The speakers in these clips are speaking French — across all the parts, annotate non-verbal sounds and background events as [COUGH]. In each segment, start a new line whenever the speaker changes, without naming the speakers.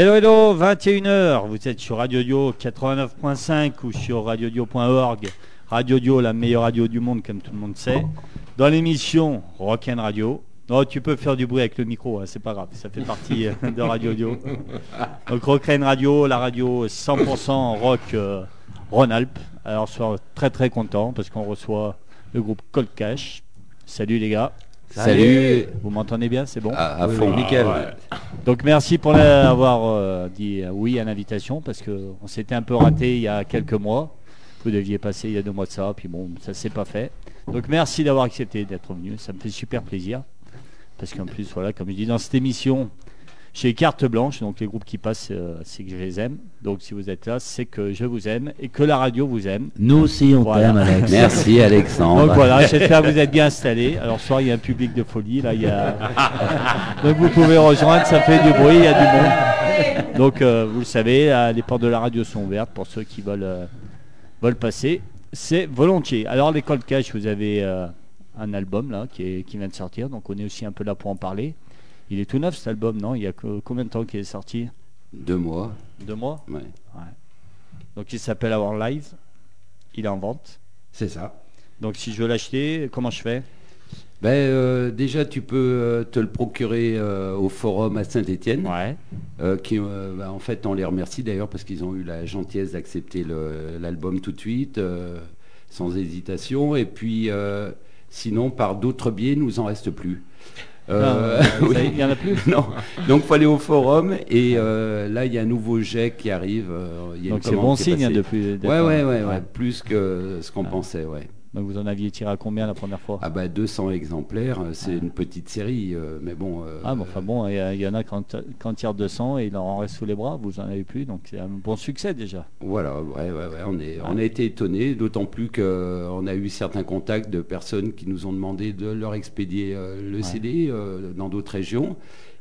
Hello, hello, 21h, vous êtes sur Radio Dio 89.5 ou sur radiodio.org. Radio Dio, la meilleure radio du monde, comme tout le monde sait. Dans l'émission Rock and Radio. Non, tu peux faire du bruit avec le micro, hein, c'est pas grave, ça fait partie euh, de Radio Dio. Donc Rock and Radio, la radio 100% rock euh, Rhône-Alpes. Alors, je suis très très content parce qu'on reçoit le groupe Cold Cash. Salut les gars.
Salut.
Vous m'entendez bien, c'est bon
À, à fond, nickel.
Donc merci pour avoir euh, dit euh, oui à l'invitation parce que on s'était un peu raté il y a quelques mois. Vous deviez passer il y a deux mois de ça, puis bon, ça s'est pas fait. Donc merci d'avoir accepté d'être venu, ça me fait super plaisir. Parce qu'en plus, voilà, comme je dis dans cette émission, j'ai carte blanche, donc les groupes qui passent, euh, c'est que je les aime. Donc si vous êtes là, c'est que je vous aime et que la radio vous aime.
Nous aussi, on
Voilà.
t'aime, Alex. [LAUGHS]
Merci Alexandre.
Donc voilà, j'espère que vous êtes bien installés. Alors ce soir, il y a un public de folie. Là, il y a... [LAUGHS] Donc vous pouvez rejoindre, ça fait du bruit, il y a du monde. Donc euh, vous le savez, euh, les portes de la radio sont ouvertes pour ceux qui veulent, euh, veulent passer. C'est volontiers. Alors les Cold Cash, vous avez euh, un album là qui, est- qui vient de sortir. Donc on est aussi un peu là pour en parler. Il est tout neuf cet album, non? Il y a que- combien de temps qu'il est sorti?
Deux mois.
Deux mois?
Ouais.
Donc il s'appelle Our Lives. Il est en vente.
C'est ça.
Donc si je veux l'acheter, comment je fais?
Ben, euh, déjà, tu peux euh, te le procurer euh, au forum à Saint-Étienne.
Ouais.
qui, ben, en fait, on les remercie d'ailleurs parce qu'ils ont eu la gentillesse d'accepter l'album tout de suite, sans hésitation. Et puis, sinon, par d'autres biais, il nous en reste plus. Euh, [LAUGHS] oui.
Il n'y en a plus
Non, donc faut aller au forum et euh, là il y a un nouveau jet qui arrive. euh, il y a
Donc c'est bon signe hein, depuis.
Ouais, ouais, ouais, ouais, plus que ce qu'on
Ah.
pensait, ouais.
Donc vous en aviez tiré à combien la première fois?
Ah bah 200 exemplaires, euh, c'est une petite série, euh, mais bon. euh,
Ah bon, enfin bon, il y, en a quand, quand tire 200 et il en reste sous les bras, vous en avez plus, donc c'est un bon succès déjà.
Voilà, ouais, ouais, ouais, on, est, on a été étonnés, d'autant plus qu'on a eu certains contacts de personnes qui nous ont demandé de leur expédier le CD dans d'autres régions.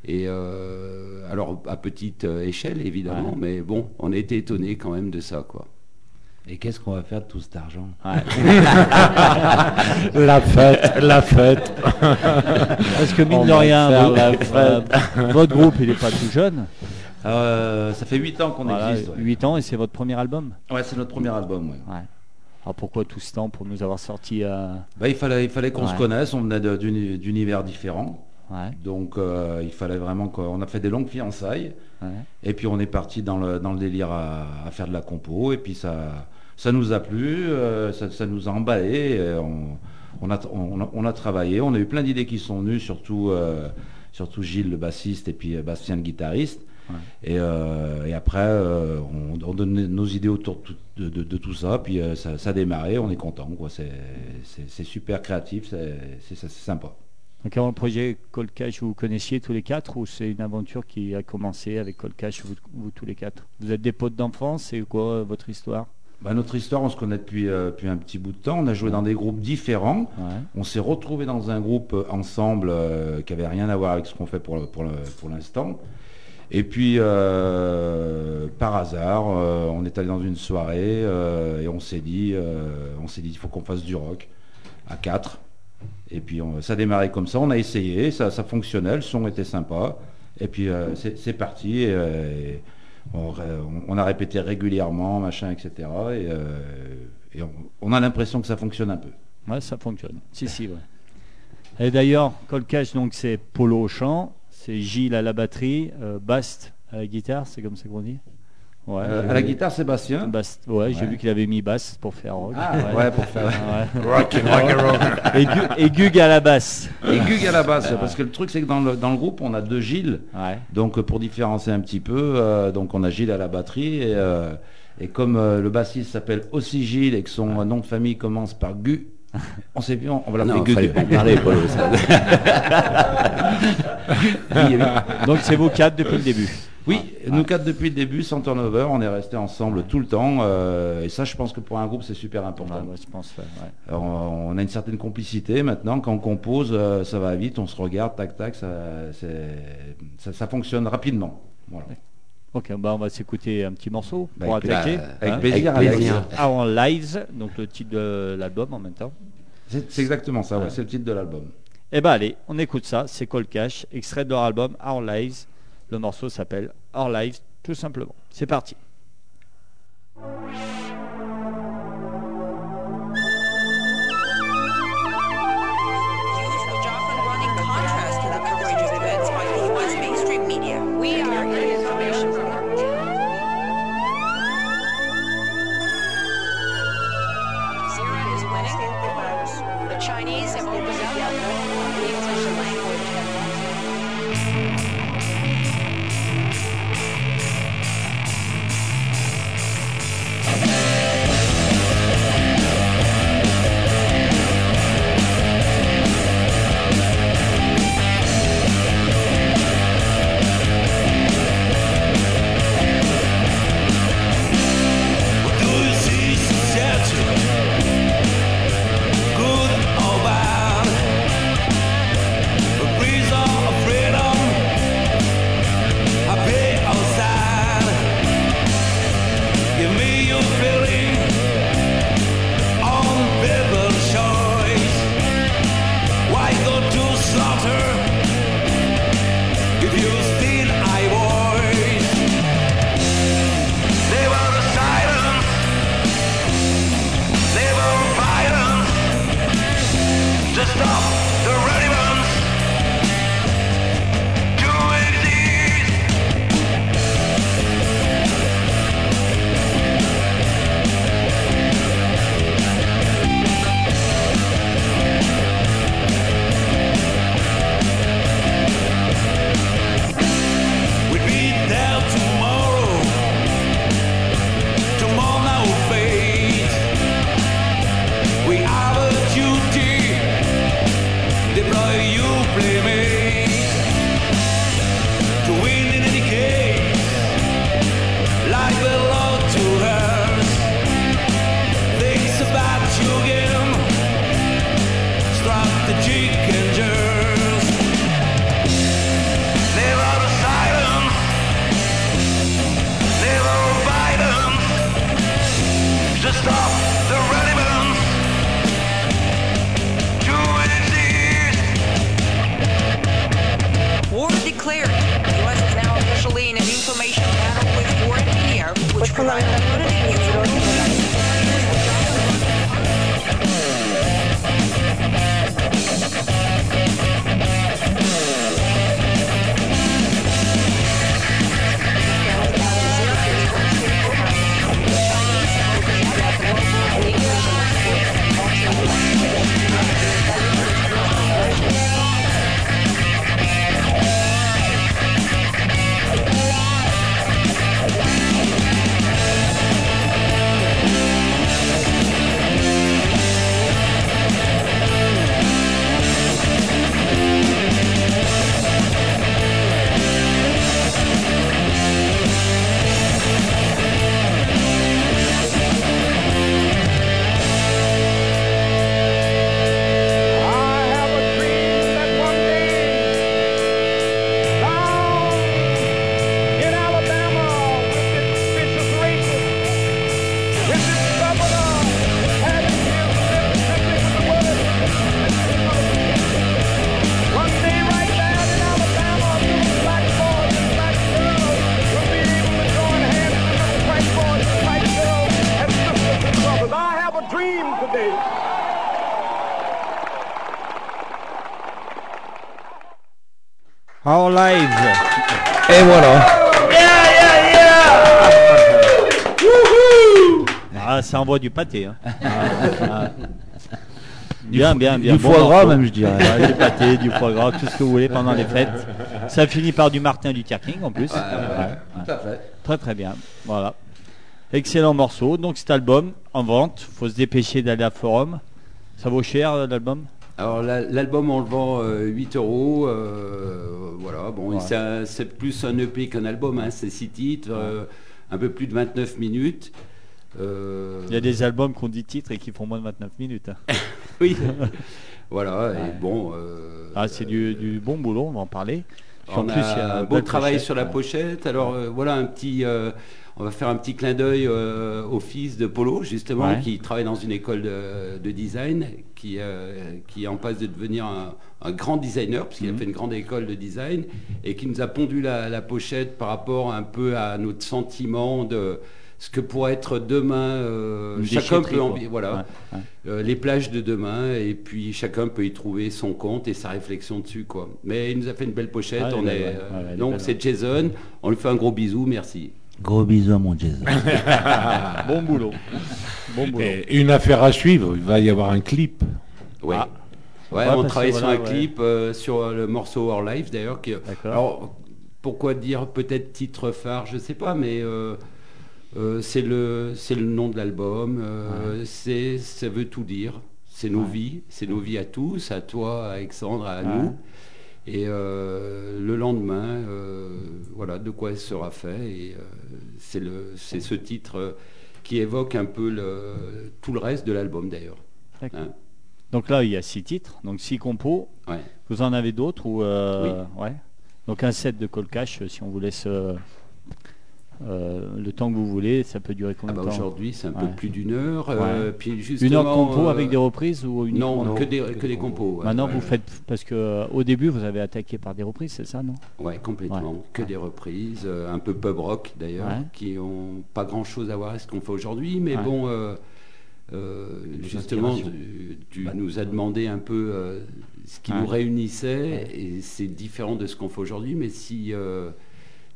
Et euh, alors à petite échelle évidemment, mais bon, on a été étonnés quand même de ça, quoi.
Et qu'est-ce qu'on va faire de tout cet argent
Ouais. [LAUGHS]
La fête, la fête.
Parce que mine
On
de rien,
faire
vous-
la [LAUGHS]
votre groupe il n'est pas tout jeune.
Euh, ça fait 8 ans qu'on
Voilà,
existe. ouais.
8 ans et c'est votre premier album.
Ouais, c'est notre premier album. ouais.
Ouais. Alors pourquoi tout ce temps pour nous avoir sorti euh,
Bah, il fallait, il fallait qu'on
Ouais.
se connaisse, on venait d'univers différents.
ouais,
Donc euh, il fallait vraiment qu'on a fait des longues fiançailles.
ouais.
Et puis on est parti dans le, dans le délire à, à faire de la compo. Et puis ça, ça nous a plu, euh, ça, ça nous a emballé. et on, on a, on, a, on a travaillé, on a eu plein d'idées qui sont venues, surtout, euh, surtout Gilles le bassiste et puis euh, Bastien le guitariste.
Ouais.
Et, euh, et après, euh, on, on donne nos idées autour de, tout- de- de- de tout ça. Puis euh, ça, ça a démarré, on est content. quoi. C'est super créatif, c'est sympa.
Donc avant le projet Cold Cash, vous connaissiez tous les quatre ou c'est une aventure qui a commencé avec Cold Cash, vous, vous tous les quatre? Vous êtes des potes d'enfance, c'est quoi euh, votre histoire?
Bah, notre histoire, on se connaît depuis, euh, depuis un petit bout de temps. On a joué dans des groupes différents.
Ouais.
On s'est retrouvés dans un groupe euh, ensemble euh, qui avait rien à voir avec ce qu'on fait pour, l'instant. Et puis, euh, par hasard, on est allé dans une soirée et on s'est dit, on s'est dit, il faut qu'on fasse du rock à quatre. Et puis, on- ça a démarré comme ça. On a essayé, ça, ça fonctionnait, le son était sympa. Et puis, c'est parti. et, et on, a répété régulièrement, machin, etc. Et, euh, on, a l'impression que ça fonctionne un peu.
Ouais, ça fonctionne. Si, si, ouais. Et d'ailleurs, Cold Cash, donc c'est Polo au chant, c'est Gilles à la batterie, euh, Bast à la guitare, c'est comme ça qu'on dit? Ouais.
Euh, à la guitare, Sébastien.
Bast, ouais, j'ai vu qu'il avait mis basse pour faire rock.
Ah, ouais, pour faire.
Ouais. [LAUGHS] Et, Gu- et Gug à la basse.
Et Gug à la basse, parce que le truc c'est que dans le, dans le groupe on a deux Gilles,
Ouais.
donc euh, pour différencier un petit peu, euh, donc on a Gilles à la batterie et, euh, et comme euh, le bassiste s'appelle aussi Gilles et que son nom de famille commence par Gu, on s'est dit on, on va l'appeler Gug.
pas parler, Polo. [LAUGHS] [LAUGHS] ça.
Donc c'est vous quatre depuis le début.
Oui, nous quatre depuis le début, sans turnover, on est resté ensemble tout le temps euh, et ça je pense que pour un groupe c'est super important.
Je pense.
Alors, on a une certaine complicité maintenant. Quand on compose, euh, ça va vite, on se regarde, tac, tac, ça, ça, ça fonctionne rapidement. Voilà.
Ok, bah on va s'écouter un petit morceau
Bah,
pour
avec-
attaquer.
bah, avec
hein.
plaisir,
Avec
Alex.
plaisir.
Ah, en live, donc le titre de l'album en même temps.
C'est exactement ça, c'est le titre de l'album.
Eh ben allez, on écoute ça, c'est Cold Cash, extrait de leur album Our Lives,
Le morceau s'appelle Our Lives, tout simplement. C'est parti. Ah, ça envoie du pâté. hein. Ah, ah. Bien, bien, bien.
Du
Bon
foie gras même, je dirais.
Du pâté, du foie gras, tout ce que vous voulez pendant les fêtes. Ça finit par du Martin Luther King en plus. Ouais.
Tout à fait.
Très très bien. Voilà. Excellent morceau. Donc cet album en vente. Faut se dépêcher d'aller à Forum. Ça vaut cher euh, l'album?
Alors la- l'album on le vend euh, 8 euros, euh, voilà. Bon,
Ouais.
c'est plus un EP qu'un album, hein, c'est 6 titres, euh, un peu plus de 29 minutes. Euh,
Il y a des albums qui ont 10 titres et qui font moins de 29 minutes. hein. [LAUGHS]
Oui. [LAUGHS] voilà. Et bon. euh,
Ah, c'est du, du bon boulot, on va en parler. Puis
On
en plus, il y
a un beau travail
pochette,
sur la
ouais.
pochette. Alors euh, voilà un petit. On va faire un petit clin d'œil euh, au fils de Polo, justement,
Ouais.
qui travaille dans une école de, de design, qui, euh, qui est en passe de devenir un, un grand designer, puisqu'il
Mhm.
a fait une grande école de design, et qui nous a pondu la, la pochette par rapport un peu à notre sentiment de ce que pourrait être demain. euh, chacun peut envi- voilà,
Ouais, ouais.
euh, les plages de demain, et puis chacun peut y trouver son compte et sa réflexion dessus. Quoi. Mais il nous a fait une belle pochette.
Ouais,
on est, euh, donc c'est Jason, on lui fait un gros bisou, merci.
Gros bisous à mon Jason. [LAUGHS]
Bon boulot. Bon boulot.
Et une affaire à suivre, il va y avoir un clip.
Ouais.
Ah.
Ouais,
Ouais,
on travaille sur
voilà,
un
ouais.
clip euh, sur euh, le morceau Our Life d'ailleurs. Qui... Alors, pourquoi dire peut-être titre phare, je sais pas, mais euh, euh, c'est le c'est le nom de l'album. euh, C'est ça veut tout dire. C'est nos
Ouais.
vies, c'est nos vies à tous, à toi, à Alexandre, à
Ouais.
nous. Et euh, le lendemain, euh, voilà de quoi sera fait. Et euh, c'est ce titre euh, qui évoque un peu le, tout le reste de l'album d'ailleurs. Hein.
Donc là, il y a six titres, donc six compos.
Ouais.
Vous en avez d'autres ou ouais. Donc un set de Colcash, si on vous laisse euh, le temps que vous voulez, ça peut durer
Ah
combien
bah
de temps
Aujourd'hui, c'est un peu plus d'une heure. euh, puis
Une heure de compo
euh,
avec des reprises ou uniquement
Non, que des, que des compos.
Maintenant, vous faites parce que au début, vous avez attaqué par des reprises, c'est ça, non?
Ouais, complètement.
Ouais.
Que des reprises, un peu pub rock d'ailleurs, qui ont pas grand chose à voir avec ce qu'on fait aujourd'hui. Mais bon, justement, tu, tu
Bah,
nous as demandé un peu ce qui nous réunissait, et c'est différent de ce qu'on fait aujourd'hui. Mais si,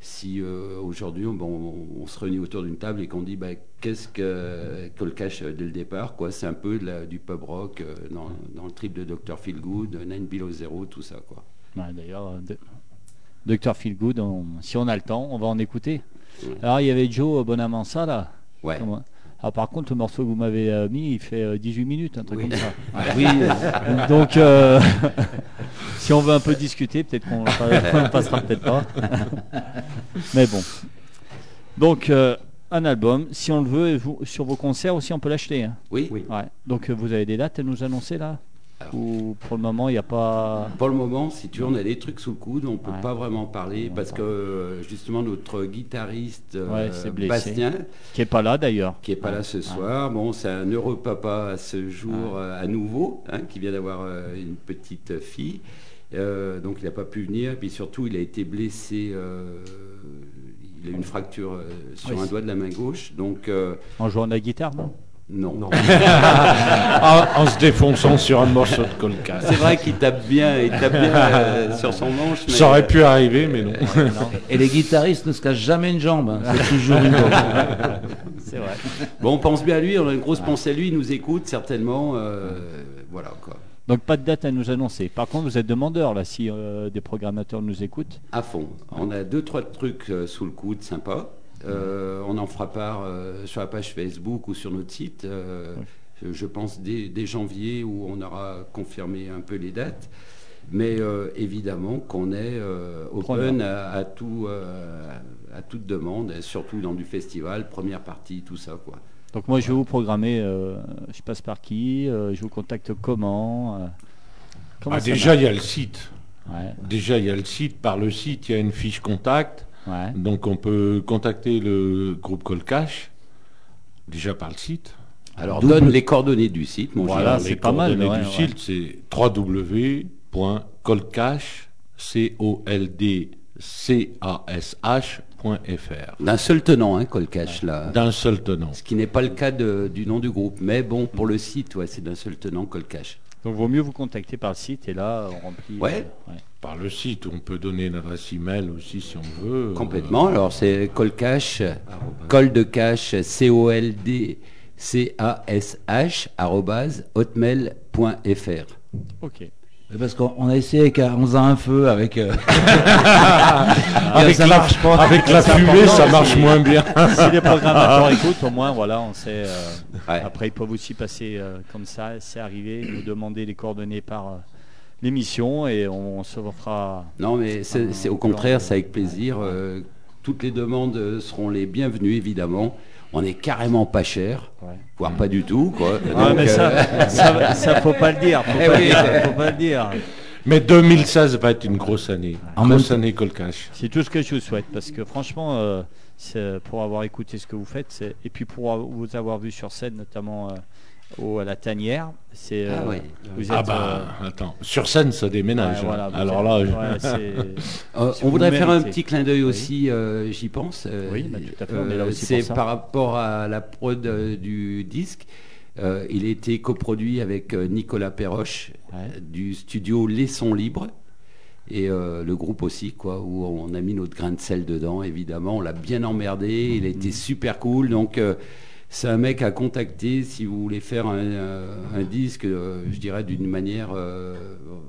si euh, aujourd'hui on, se réunit autour d'une table et qu'on dit bah, qu'est-ce que Colcash euh, dès le départ, quoi, c'est un peu de la- du pub rock euh, dans, dans le trip de Dr. Feelgood, Nine Below Zero, tout ça. Quoi.
Ouais, D'ailleurs, euh, Dr Feelgood, on- si on a le temps, on va en écouter.
Ouais.
Alors, il y avait Joe Bonamassa là.
Ouais.
Comment- Ah, par contre, le morceau que vous m'avez mis, il fait euh, 18 minutes, un truc
Oui.
comme ça. [LAUGHS]
Oui,
Donc, euh, [LAUGHS] si on veut un peu discuter, peut-être qu'on [LAUGHS] on passera peut-être pas. [LAUGHS] Mais bon. Donc, euh, un album, si on le veut, et vous- sur vos concerts aussi, on peut l'acheter. hein.
Oui,
Ouais. Donc, euh, vous avez des dates à nous annoncer là?
Alors.
Ou pour le moment, il n'y a pas.
Pour le moment, si tu veux, on a des trucs sous le coude, on peut
Ouais.
pas vraiment parler
Ouais,
parce que euh, justement notre guitariste euh,
Ouais, c'est blessé.
Bastien,
Qui est pas là d'ailleurs.
qui est pas là ce soir, bon, c'est un heureux papa à ce jour euh, à nouveau, hein, qui vient d'avoir euh, une petite fille, Euh, donc il n'a pas pu venir, et puis surtout il a été blessé. euh, il a eu une fracture euh, sur
Oui,
un doigt de la main gauche, donc euh,
En jouant de la guitare, non?
Non. [LAUGHS]
en, en se défonçant sur un morceau de colca.
C'est vrai qu'il tape bien, il tape bien euh, sur son manche. mais-
Ça aurait pu arriver, mais non.
et les guitaristes ne se cachent jamais une jambe. hein. C'est [LAUGHS] toujours une jambe.
C'est vrai.
Bon, on pense bien à lui, on a une grosse pensée à lui, il nous écoute certainement. euh, voilà quoi.
Donc pas de date à nous annoncer. Par contre, vous êtes demandeur là, si euh, des programmateurs nous écoutent.
À fond. On a deux, trois trucs euh, sous le coude sympas. Euh, on en fera part sur la page Facebook ou sur notre site. je, pense dès, dès janvier où on aura confirmé un peu les dates. Mais évidemment qu'on est open à, à tout, à toute demande, et surtout dans du festival, première partie, tout ça quoi.
Donc moi, je vais vous programmer. euh, je passe par qui euh, Je vous contacte comment euh, comment
Ah,
ça
déjà, il y a le site.
Ouais,
Déjà, il y a le site. Par le site, il y a une fiche contact.
ouais.
Donc, on peut contacter le groupe Colcash, déjà par le site.
Alors donne les coordonnées du site, mon
Voilà, c'est
les
pas mal,
coordonnées
ouais,
du
ouais.
site, c'est www.colcash, C-O-L-D-C-A-S-H.fr.
D'un seul tenant, hein, Colcash, là.
D'un seul tenant.
Ce qui n'est pas le cas de- du nom du groupe. Mais bon, pour le site, ouais, c'est d'un seul tenant, Colcash.
Donc vaut mieux vous contacter par le site et là, on remplit.
Ouais.
euh, ouais.
Par le site, on peut donner une adresse email aussi si on veut.
Complètement. Alors, c'est Colcash, col de cash, C-O-L-D, C-A-S-H, arrobase, hotmail.fr.
Ok.
Parce qu'on on a essayé avec un- on faisait un feu avec. euh, [LAUGHS]
Avec
ça
la,
marche pas.
avec la
C'est
fumée, ça marche moins bien. [LAUGHS]
si les programmateurs écoutent, au moins, voilà, on sait. euh,
Ouais.
Après, ils peuvent aussi passer euh, comme ça, c'est arrivé, nous demander les coordonnées par euh, l'émission et on, on se fera.
Non, mais c'est au contraire, c'est avec plaisir. Euh, toutes les demandes seront les bienvenues, évidemment. On est carrément pas cher,
Ouais.
voire pas du tout, quoi.
Ah,
Donc,
mais
euh,
ça, [LAUGHS] ça, ça, faut pas le dire. Faut pas,
oui.
le dire, faut pas le dire.
Mais 2016 va être une grosse année.
En
grosse
même-
année Colcache.
C'est tout ce que je vous souhaite parce que franchement, euh, pour avoir écouté ce que vous faites et puis pour vous avoir vu sur scène, notamment euh, au, à la tanière, c'est.
Ah
euh. Vous êtes.
Ah bah, attends. Sur scène, ça
euh,
déménage.
ouais, voilà,
hein. Alors
êtes-
là, je-
ouais, [LAUGHS] c'est-
Euh, on voudrait faire un petit clin d'œil
Oui.
aussi, euh, j'y pense. Euh,
Oui, bah, tout à fait, on est là aussi
C'est
pour ça.
par rapport à la prod euh, du disque. Euh, il a été coproduit avec euh, Nicolas Perroche
Ouais.
du studio Les Sons Libres et euh, le groupe aussi, quoi, où on a mis notre grain de sel dedans, évidemment. On l'a bien emmerdé, il a
Mhm.
été super cool. Donc, euh, c'est un mec à contacter si vous voulez faire un, euh, un disque, euh, je dirais, d'une manière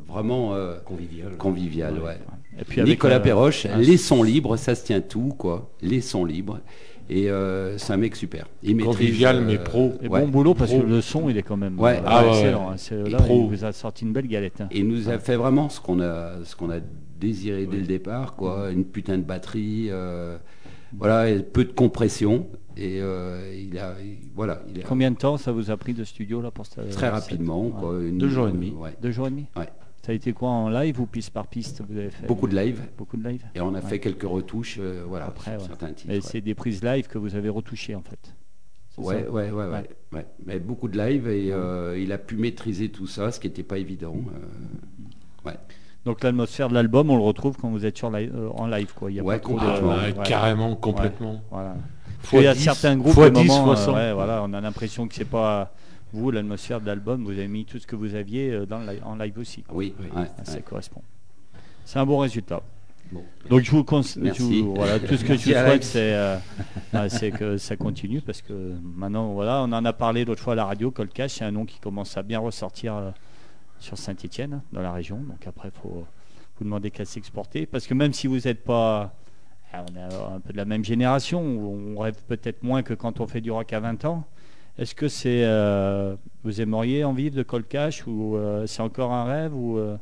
vraiment
Convivial.
conviviale. Ouais.
Et puis avec,
Nicolas Perroche,
un-
les sons libres, ça se tient tout, quoi. Les sons libres. Et euh, c'est un mec super. Il maîtrise,
Convivial,
euh,
mais pro.
Et
ouais.
bon boulot parce que le son il est quand même
Ouais. Ah
excellent.
ouais.
hein. Là,
pro.
il vous a sorti une belle galette. hein.
Et il nous a fait vraiment ce qu'on a, ce qu'on a désiré dès le départ, quoi. Une putain de batterie, euh, voilà, et peu de compression. Et euh, il a, il- voilà, il a
Combien de temps ça vous a pris de studio là pour cette-
très
cette-
rapidement,
ouais.
quoi. Une-
Deux jours et demi.
ouais.
Deux jours et demi.
Ouais.
Ça a été quoi en live ou piste par piste vous avez fait
Beaucoup de live.
Beaucoup de live.
Et on a
Ouais.
fait quelques retouches, euh, voilà,
Après,
sur
ouais.
certains titres.
Mais
ouais.
c'est des prises live que vous avez retouchées en fait.
Ouais,
ça
ouais, ouais, ouais,
Ouais.
ouais. Mais beaucoup de live et euh, il a pu maîtriser tout ça, ce qui n'était pas évident. euh, ouais.
Donc l'atmosphère de l'album, on le retrouve quand vous êtes sur live- euh, en live quoi. Il y a
Ouais,
pas trop de-
complètement.
Ouais.
Carrément, complètement.
Voilà.
Fois
il y a
10,
certains groupes,
fois
de
10,
moments,
fois
euh,
100.
ouais, voilà, on a l'impression que c'est pas vous l'atmosphère de l'album. Vous avez mis tout ce que vous aviez euh, dans le en live aussi. quoi.
Oui, ouais,
Ça
ouais.
correspond. C'est un bon résultat.
Bon.
Donc je vous conseille, voilà, tout ce que
Merci,
je vous souhaite,
Alex.
c'est euh, que ça continue parce que maintenant, voilà, on en a parlé l'autre fois à la radio. Colcash, c'est un nom qui commence à bien ressortir euh, sur Saint-Étienne, dans la région. Donc après, faut vous demander qu'à s'exporter parce que même si vous n'êtes pas, ah, on est un peu de la même génération, on rêve peut-être moins que quand on fait du rock à 20 ans. Est-ce que c'est euh, vous aimeriez en vivre de Colcash ou euh, c'est encore un rêve ou euh,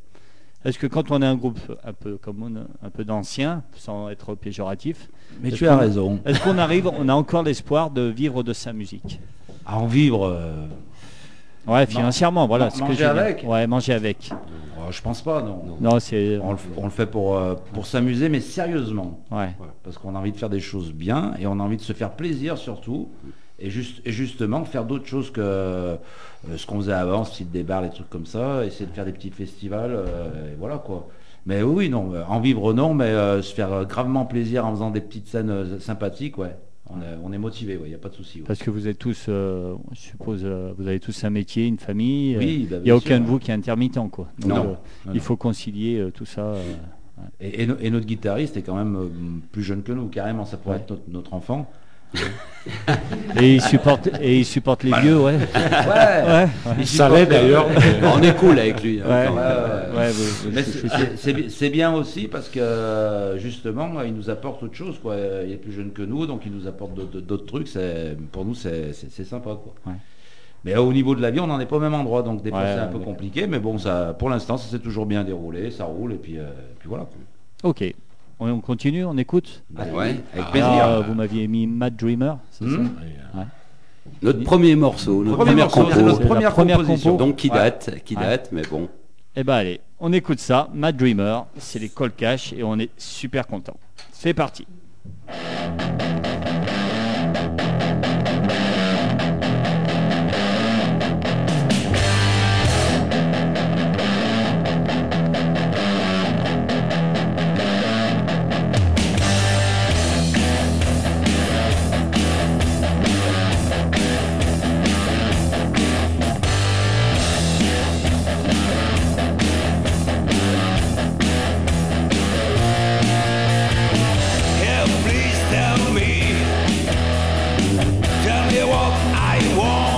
est-ce que quand on est un groupe un peu comme on, un peu d'anciens, sans être péjoratif,
Mais tu as raison.
est-ce qu'on arrive, on a encore l'espoir de vivre de sa musique?
À en vivre,
Ouais, financièrement, voilà.
Man-
ce que
manger avec
Ouais, manger avec.
oh, je pense pas, non.
Non, c'est.
On le, f- on le fait pour, euh, pour s'amuser, mais sérieusement.
Ouais.
Parce qu'on a envie de faire des choses bien et on a envie de se faire plaisir surtout. Et, juste, et justement, faire d'autres choses que euh, ce qu'on faisait avant, style des bars, des trucs comme ça, essayer de faire des petits festivals, euh, et voilà quoi. Mais oui, non, euh, en vivre non, mais euh, se faire euh, gravement plaisir en faisant des petites scènes euh, sympathiques, ouais. On est, on est motivé, il n'y a pas de souci. ouais.
Parce que vous êtes tous, euh, je suppose, euh, vous avez tous un métier, une famille. euh,
Oui, bah,
Il n'y
bien
a aucun
sûr.
de vous qui est intermittent, quoi. Donc,
Non.
euh,
Non,
il faut concilier euh, tout ça. euh.
Et, et no- et notre guitariste est quand même euh, plus jeune que nous, carrément, ça pourrait être notre, notre enfant.
Et il supporte, et il supporte les vieux, ouais.
Ouais,
Ouais.
Ça l'est d'ailleurs.
On est cool avec lui. hein,
c'est- bien aussi parce que justement, il nous apporte autre chose. Quoi. Il est plus jeune que nous, donc il nous apporte d'autres- trucs. C'est- Pour nous, c'est sympa. Quoi.
Ouais.
Mais au niveau de la vie, on n'en est pas au même endroit, donc des fois
Ouais,
c'est un peu compliqué. Mais bon, ça, pour l'instant, ça s'est toujours bien déroulé, ça roule et puis, euh, puis voilà.
Ok. On, on continue, on écoute.
Ouais.
avec
Ah, vous m'aviez mis Mad Dreamer, c'est
Hmm.
ça
Notre premier morceau, notre
Premier
première
morceau,
compo.
notre première,
première
composition.
compo.
Donc qui
Ouais.
date, qui date, mais bon.
Eh ben allez, on écoute ça, Mad Dreamer, c'est les Cold Cash et on est super content. C'est parti.
Tell
me what I want.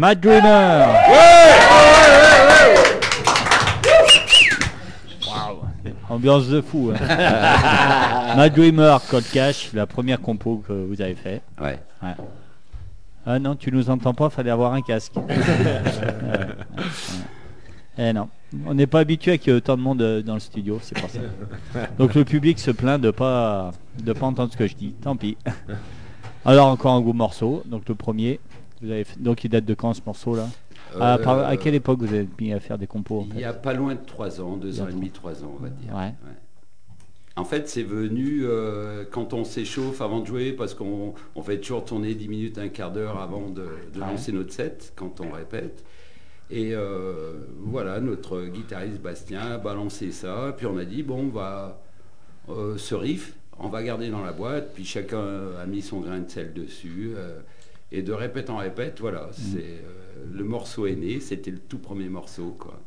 Mad Dreamer Waouh. Ambiance de fou. hein. [LAUGHS] Mad Dreamer, Cold Cash, la première compo que vous avez fait.
Ouais.
Ouais. Ah non, tu nous entends pas, fallait avoir un casque. [LAUGHS] Ouais, ouais. Eh non, on n'est pas habitué qu'il y ait autant de monde euh, dans le studio, c'est pour ça. Donc le public se plaint de pas de pas entendre ce que je dis. Tant pis. [LAUGHS] Alors encore un gros morceau. Donc le premier. Vous avez fait- donc il date de quand ce morceau là à, par- à
Euh,
quelle époque vous avez mis à faire des compos en
Il
fait
y a pas loin de 3 ans, 2
Il y a
ans et demi, 3 ans, on va dire.
Ouais.
En fait, c'est venu euh, quand on s'échauffe avant de jouer, parce qu'on on fait toujours tourner 10 minutes, un quart d'heure avant de, de
Ouais.
lancer notre set, quand on répète. Et euh, voilà, notre guitariste Bastien a balancé ça, puis on a dit, bon, on va, euh, ce riff, on va garder dans la boîte, puis chacun a mis son grain de sel dessus. Et de répète en répète, voilà,
Mm.
c'est euh, le morceau est né, c'était le tout premier morceau, quoi.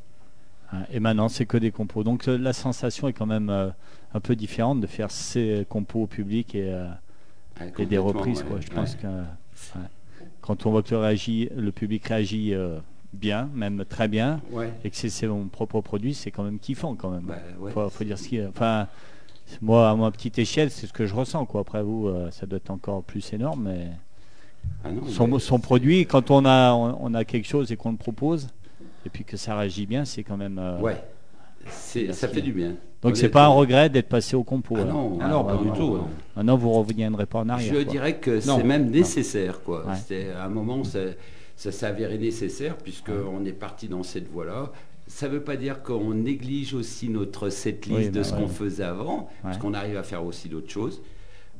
Ouais, Et maintenant c'est que des compos. Donc euh, la sensation est quand même euh, un peu différente de faire ces compos au public et, euh,
Ouais,
et des reprises.
ouais,
Quoi. Je
ouais.
pense que quand on voit que le, réagit, le public réagit bien, même très bien, et que c'est son propre produit, c'est quand même kiffant quand même.
Bah,
faut, faut dire ce qui. Enfin, moi à ma petite échelle, c'est ce que je ressens. Quoi. Après vous, ça doit être encore plus énorme, mais
Ah non,
son,
mais
son
c'est-
produit, quand on a, on, on a quelque chose et qu'on le propose, et puis que ça réagit bien, c'est quand même. euh,
Ouais, c'est, ça fait du bien.
Donc c'est pas un regret d'être passé au compo.
Ah non,
Ah non, pas du tout,
non.
Maintenant vous reviendrez pas en arrière.
Je
quoi.
dirais que
Non.
c'est même nécessaire, quoi.
Ouais.
C'était à un moment, ça, ça s'est avéré nécessaire puisque on est parti dans cette voie-là. ça veut pas dire qu'on néglige aussi notre setlist
Oui,
de
bah
ce
ouais.
qu'on faisait avant, parce qu'on arrive à faire aussi d'autres choses.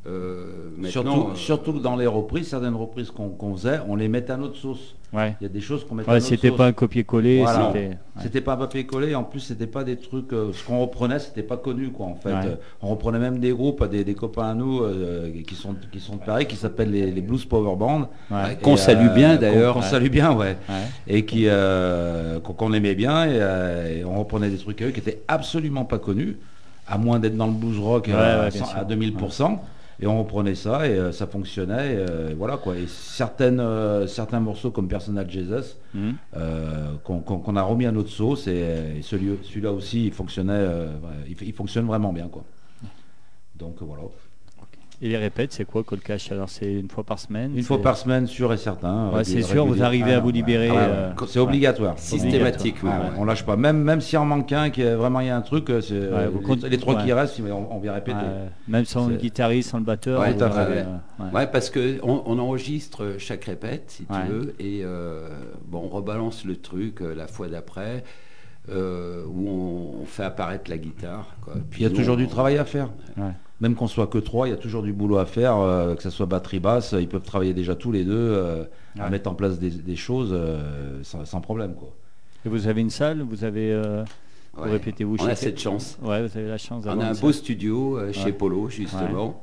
Euh,
Surtout,
euh,
surtout que dans les reprises, certaines reprises qu'on faisait, on les mettait à notre sauce.
Ouais.
Il y a des choses qu'on mettait à notre
c'était
sauce.
pas un copier-coller,
Voilà.
c'était. ouais.
C'était pas un papier collé, en plus c'était pas des trucs, euh, ce qu'on reprenait c'était pas connu quoi en fait.
Ouais.
Euh, on reprenait même des groupes, des, des copains à nous euh, qui sont qui sont de Paris, qui s'appellent les, les Blues Power Band.
Ouais.
qu'on salue
euh,
bien d'ailleurs.
Qu'on salue bien, ouais.
Ouais.
Et qui euh, qu'on aimait bien et, euh, et on reprenait des trucs à eux qui étaient absolument pas connus, à moins d'être dans le blues rock
Ouais,
euh,
ouais,
à,
bien
100
sûr.
à 2000%. Et on reprenait ça et euh, ça fonctionnait, et, euh, voilà quoi. Et certaines, euh, certains morceaux comme Personal Jesus,
Mhm.
qu'on a remis à notre sauce et, et celui- celui-là aussi il fonctionnait il, il fonctionne vraiment bien quoi donc voilà
Et les répètes, c'est quoi Cold Cash Alors c'est une fois par semaine
une fois par semaine sûr et certain
Ouais, c'est sûr, vous arrivez à vous
ouais.
libérer,
Ah ouais,
euh,
ouais. c'est obligatoire
Systématique, oui.
Ah ouais, on lâche pas même même s'il en manque un qui est vraiment il y a un truc euh, euh,
vous
les-
comptez-
les, trois qui restent on, on vient répéter
Ouais, même sans le guitariste, sans le batteur.
Ouais,
euh,
ouais.
ouais.
Ouais, parce que on, on enregistre chaque répète, si
Ouais.
tu veux, et euh, bon, on rebalance le truc euh, la fois d'après, euh, où on, on fait apparaître la guitare. quoi.
Puis il y a toujours
on-
du travail à faire
Ouais.
Même qu'on soit que trois il y a toujours du boulot à faire euh, que ce soit batterie basse ils peuvent travailler déjà tous les deux euh, à mettre en place des, des choses euh, sans, sans problème quoi
Et vous avez une salle Vous avez. euh, vous
Ouais. On a cette chance.
Ouais, vous avez la chance
On a un beau
salle.
studio euh, chez
Ouais.
Polo, justement,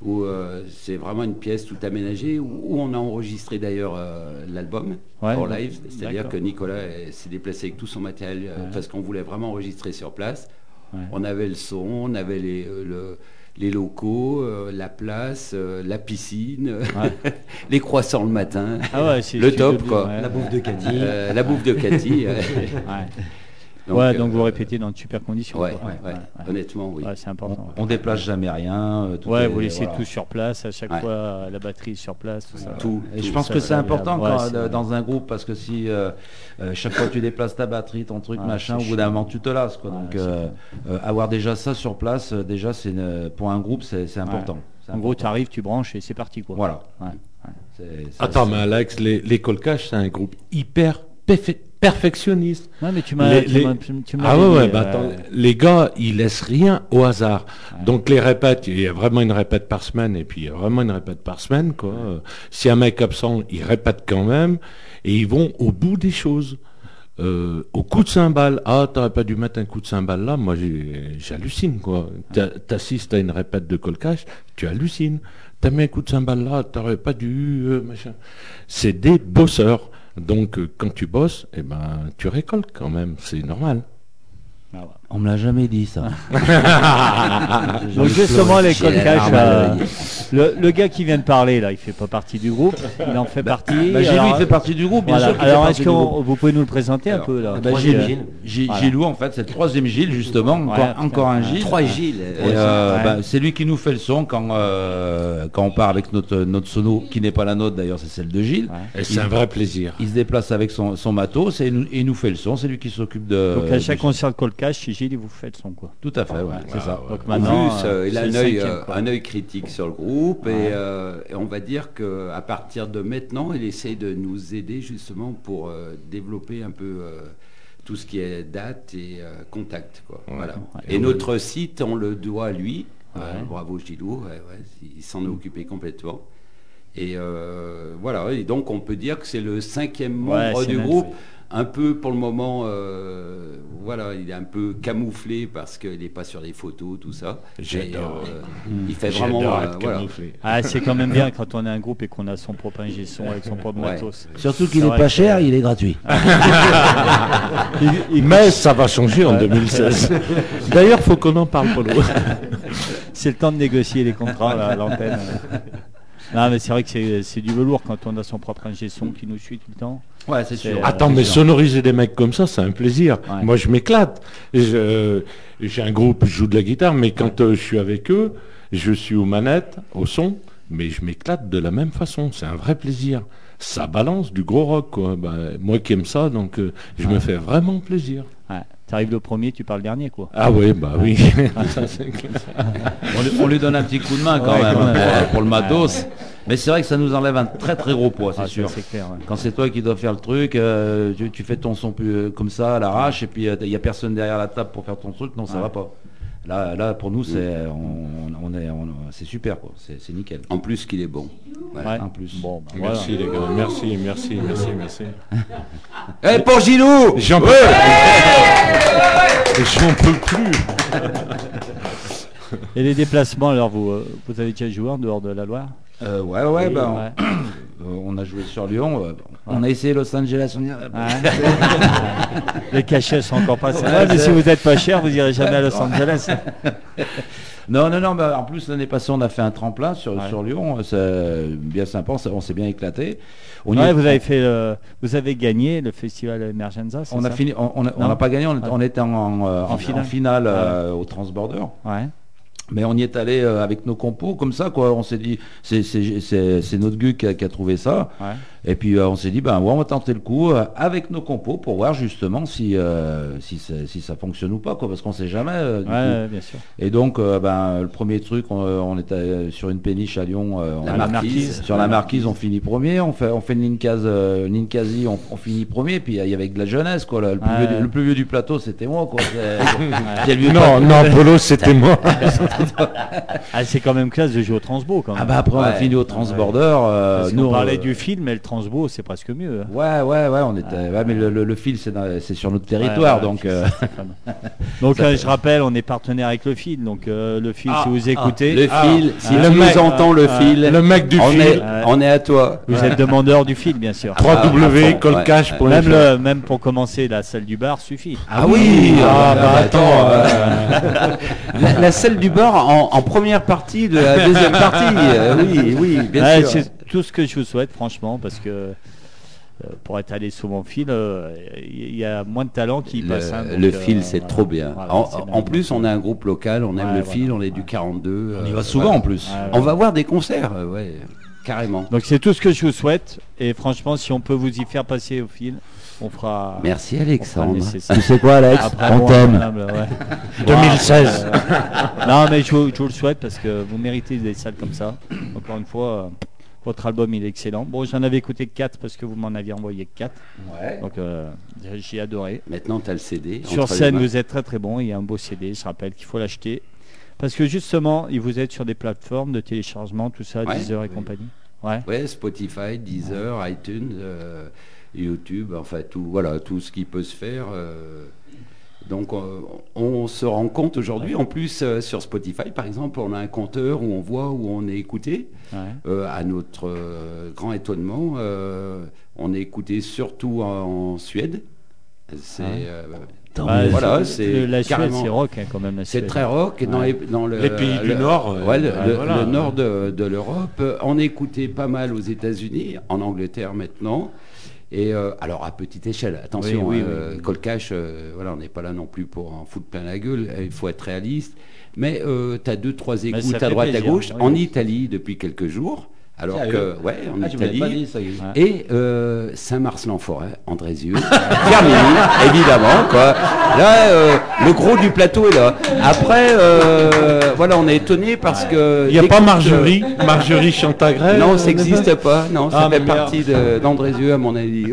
où euh, c'est vraiment une pièce tout aménagée, où, où on a enregistré d'ailleurs euh, l'album
Ouais,
en live. C'est-à-dire que Nicolas s'est déplacé avec tout son matériel, euh, parce qu'on voulait vraiment enregistrer sur place.
Ouais.
On avait le son, on avait les, euh, le- les locaux, euh, la place, euh, la piscine, [LAUGHS] les croissants le matin,
Ah ouais,
le top quoi.
ouais.
La bouffe de Cathy.
Euh, la bouffe de Cathy. [LAUGHS]
Ouais.
donc,
ouais, donc
euh,
vous répétez dans de super conditions.
Ouais, ouais, honnêtement, oui.
Ouais, c'est
on,
important.
on déplace jamais rien euh, tout
Ouais,
est-
vous laissez
voilà.
tout sur place, à chaque
Ouais.
fois euh, la batterie sur place, tout ça.
Tout.
Et je pense
ça,
que
c'est
important quand, dans un groupe parce que si euh, chaque fois tu déplaces ta batterie, ton truc,
Ouais,
machin, au bout d'un moment tu te lasses. Quoi.
Ouais,
Donc euh, euh, avoir déjà ça sur place, déjà c'est une- pour un groupe c'est important. C'est
En gros, tu arrives, tu branches et c'est parti quoi.
Voilà.
Attends, mais Alex, les, les Colcash, c'est un groupe hyper perfectionniste.
Ouais, mais tu m'as.
Les- Ah ouais, ouais,
euh,
bah attends, les gars, ils laissent rien au hasard. Donc les répètes, il y a vraiment une répète par semaine, et puis il y a vraiment une répète par semaine, quoi. Si un mec absent, ils répètent quand même, et ils vont au bout des choses. Euh, au coup de cymbale, ah, t'aurais pas dû mettre un coup de cymbale là, moi j'ai- j'hallucine, quoi. T'a- T'assistes à une répète de Colcash, tu hallucines. T'as mis un coup de cymbale là, t'aurais pas dû, euh, machin. C'est des bosseurs. Donc euh, quand tu bosses, eh ben, tu récoltes quand même, c'est normal.
ah.
On me l'a jamais dit ça. [LAUGHS]
Donc justement,
larme à
euh, le, le gars qui vient de parler là, il fait pas partie du groupe, il en fait partie.
Bah, Gilou, il fait partie du groupe, bien
voilà.
sûr.
Alors est-ce que vous pouvez nous le présenter un peu là
bah, Gilles,
Voilà.
Gilou, en fait, c'est le troisième Gilles, justement, encore,
Ouais,
encore un Gilles.
Trois Gilles.
Euh,
Ouais.
bah, c'est lui qui nous fait le son quand, euh, quand on part avec notre, notre sono, qui n'est pas la nôtre d'ailleurs, c'est celle de Gilles.
Ouais.
Et c'est un vrai plaisir.
Il se déplace avec son, son matos et il nous, il nous fait le son, c'est lui qui s'occupe de.
Donc à chaque concert de Colcash, il vous fait le son quoi.
Tout à fait, ouais, c'est ça.
Donc maintenant,
plus, euh, il a un œil,
cinquième,
euh, un œil critique sur le groupe
Ouais.
et, euh, et on va dire que à partir de maintenant, il essaye de nous aider justement pour euh, développer un peu euh, tout ce qui est date et euh, contact. Quoi. Voilà.
Ouais.
Et notre site, on le doit à lui. Euh, bravo Gilou, ouais, ouais, il s'en est occupé complètement. Et euh, voilà, et donc on peut dire que c'est le cinquième membre du groupe. Un peu pour le moment, euh, voilà, il est un peu camouflé parce qu'il n'est pas sur les photos, tout ça.
J'adore.
Euh, il fait vraiment, euh, voilà.
camouflé.
Ah, c'est quand même bien quand on a un groupe et qu'on a son propre ingé son avec son propre
Ouais.
matos.
Surtout qu'il est
vrai
pas
que-
cher, il est gratuit. [LAUGHS]
Mais ça va changer en 2016. D'ailleurs, faut qu'on en parle, Polo. [LAUGHS]
C'est le temps de négocier les contrats là, à l'antenne. Non, mais c'est vrai que c'est c'est du velours quand on a son propre ingé son qui nous suit tout le temps.
Ouais, c'est sûr.
Attends, mais sonoriser des mecs comme ça, c'est un plaisir.
Ouais.
Moi, je m'éclate. J'ai un groupe, je joue de la guitare, mais quand euh, je suis avec eux, je suis aux manettes, au son, mais je m'éclate de la même façon. C'est un vrai plaisir. Ça balance du gros rock, quoi. Bah, moi qui aime ça, donc euh, je me fais vraiment plaisir.
Ouais. T'arrives le premier, tu parles le dernier quoi.
Ah oui, bah oui. [LAUGHS] Ça.
On lui, on lui donne un petit coup de main quand
Ouais,
même
quand
hein,
même.
pour, pour le matos. Mais c'est vrai que ça nous enlève un très très gros poids, c'est
Ah,
sûr.
c'est clair. ouais.
Quand c'est toi qui dois faire le truc, euh, tu, tu fais ton son plus, euh, comme ça à l'arrache et puis il n'y a personne derrière la table pour faire ton truc, non ça
Ouais.
va pas. Là, là pour nous c'est on, on est on- c'est super quoi, c'est c'est nickel.
En plus qu'il est bon. Ouais.
Ouais.
En plus.
Bon, bah, voilà.
Merci les gars, merci, merci, merci, merci. [LAUGHS]
Eh, pour Gilou
J'en peux, J'en peux plus. [LAUGHS]
Et les déplacements, alors vous, euh, vous avez déjà joué en dehors de la Loire?
Euh, ouais ouais, bah, on-
Ouais.
euh, [COUGHS] on a joué sur Lyon, euh, on a essayé Los Angeles, on y a-
Ouais. [LAUGHS] les cachets sont encore pas Ouais, mais si vous n'êtes pas cher, vous irez jamais à Los Angeles. [LAUGHS]
Non, non, non, bah, en plus l'année passée on a fait un tremplin sur,
Ouais.
sur Lyon, c'est bien sympa, on s'est- bien éclaté. On,
Ouais,
est-
vous avez fait, euh, vous avez gagné le festival Emergenza. c'est
on a fini, on n'a pas gagné, on,
Ah.
on était en, en, euh,
En
en-
finale.
en finale,
Ah
euh, au Transborder.
Ouais.
Mais on y est allé euh, avec nos compos, comme ça, quoi. On s'est dit, c'est- notre gu qui a, trouvé ça. Et puis euh, on s'est dit, ben ouais, on va tenter le coup euh, avec nos compos pour voir justement si, euh, si, ça fonctionne ou pas, quoi. Parce qu'on sait jamais. euh, du
Ouais,
coup.
ouais, bien sûr.
Et donc, euh, ben, le premier truc, on, on était sur une péniche à Lyon. euh, on-
La
Ah,
marquise.
marquise.
sur la marquise, on finit premier. On fait, on fait une euh, Ninkasi, on, on finit premier. Puis il y avait de la jeunesse, quoi. là. Le plus,
Ouais.
vieux, du, le plus vieux du plateau, c'était moi, quoi. [LAUGHS] [LAUGHS]
Non, non, Polo, c'était moi. [LAUGHS]
Ah, c'est quand même classe de jouer au transbo quand même.
Ah bah après on a fini au Transborder. euh, nous,
parlait
euh,
du film, mais le transbo, c'est presque mieux. hein.
Ouais ouais ouais on était. ouais, mais le, le- le fil c'est dans- c'est sur notre territoire
Ouais,
donc. euh, [LAUGHS]
donc euh, je rappelle, on est partenaire avec le fil. Donc euh, le fil,
Ah,
si vous écoutez,
Le
Ah.
fil, si
Le
nous entends le
euh,
fil,
Le mec du
on,
fil.
est, on est à toi.
vous êtes demandeur du fil, bien sûr.
Ah, fond,
www.colcash.fr.
Même, le, même pour commencer, la salle du bar suffit.
Ah oui.
Ah bah attends. euh, [LAUGHS]
La, la salle du bar en, en première partie de la deuxième partie. euh, oui, oui, bien sûr.
C'est tout ce que je vous souhaite, franchement, parce que euh, pour être allé souvent au fil, euh, il y a moins de talents qui
Le,
passent. hein,
le
euh,
fil, c'est
voilà.
trop bien.
Voilà,
en,
c'est bien.
plus, on a un groupe local, on aime
Ouais,
le
voilà.
fil, on est du 42.
On y
euh,
va souvent en plus.
Ouais,
On
ouais.
va voir des concerts, euh, ouais, carrément.
Donc c'est tout ce que je vous souhaite. Et franchement, si on peut vous y faire passer au fil, on fera.
Merci
fera
Alexandre.
Tu sais quoi Alex
Après,
On
bon,
t'aime.
incroyable, ouais. [LAUGHS]
2016.
Euh, non, mais je, vous- je vous le souhaite parce que vous méritez des salles comme ça. Encore une fois, euh, votre album il est excellent. Bon, j'en avais écouté 4 parce que vous m'en aviez envoyé 4.
Ouais.
Donc euh, j'ai adoré.
Maintenant, tu as le CD.
Sur scène, vous êtes très très bon. Il y a un beau CD, je rappelle qu'il faut l'acheter. Parce que justement, il vous êtes sur des plateformes de téléchargement, tout ça,
Ouais,
Deezer et
oui.
compagnie. Ouais.
Ouais, Spotify, Deezer, iTunes, euh, YouTube, enfin tout, voilà, tout ce qui peut se faire. euh. Donc euh, on se rend compte aujourd'hui, en plus euh, sur Spotify par exemple, on a un compteur où on voit où on est écouté.
ouais.
Euh, à notre euh, grand étonnement, euh, on est écouté surtout en, Suède. C'est
Ouais.
euh,
Bah,
voilà,
c'est- la Suède, c'est rock hein, quand même.
c'est très rock et dans,
Ouais.
les, dans le,
Les pays du Nord, euh,
ouais, le, le-
voilà.
le nord de, de l'Europe. On écoutait pas mal aux États-Unis, en Angleterre maintenant. Et euh, alors à petite échelle, attention,
Oui, oui,
euh,
oui.
Colcache, euh, voilà, on n'est pas là non plus pour en foutre plein la gueule. Il faut être réaliste. Mais tu as deux, trois écoutes à droite, à gauche. En Italie depuis quelques jours. Alors
Sérieux
que, ouais, en
Ah,
Italie.
pas dit ça. Guy.
Ouais.
Et euh, Saint-Mars-l'Enforêt, Andrézieux, [LAUGHS] Firmini, évidemment. Quoi. Là, euh, le gros du plateau est là. Après, euh, voilà, on est étonné parce que.
Il n'y a pas
que-
Marjorie Marjorie Chantagrel [LAUGHS]
Non, ça n'existe pas. Non, ça
Ah,
fait
merde.
partie d'Andrézieux, à mon avis.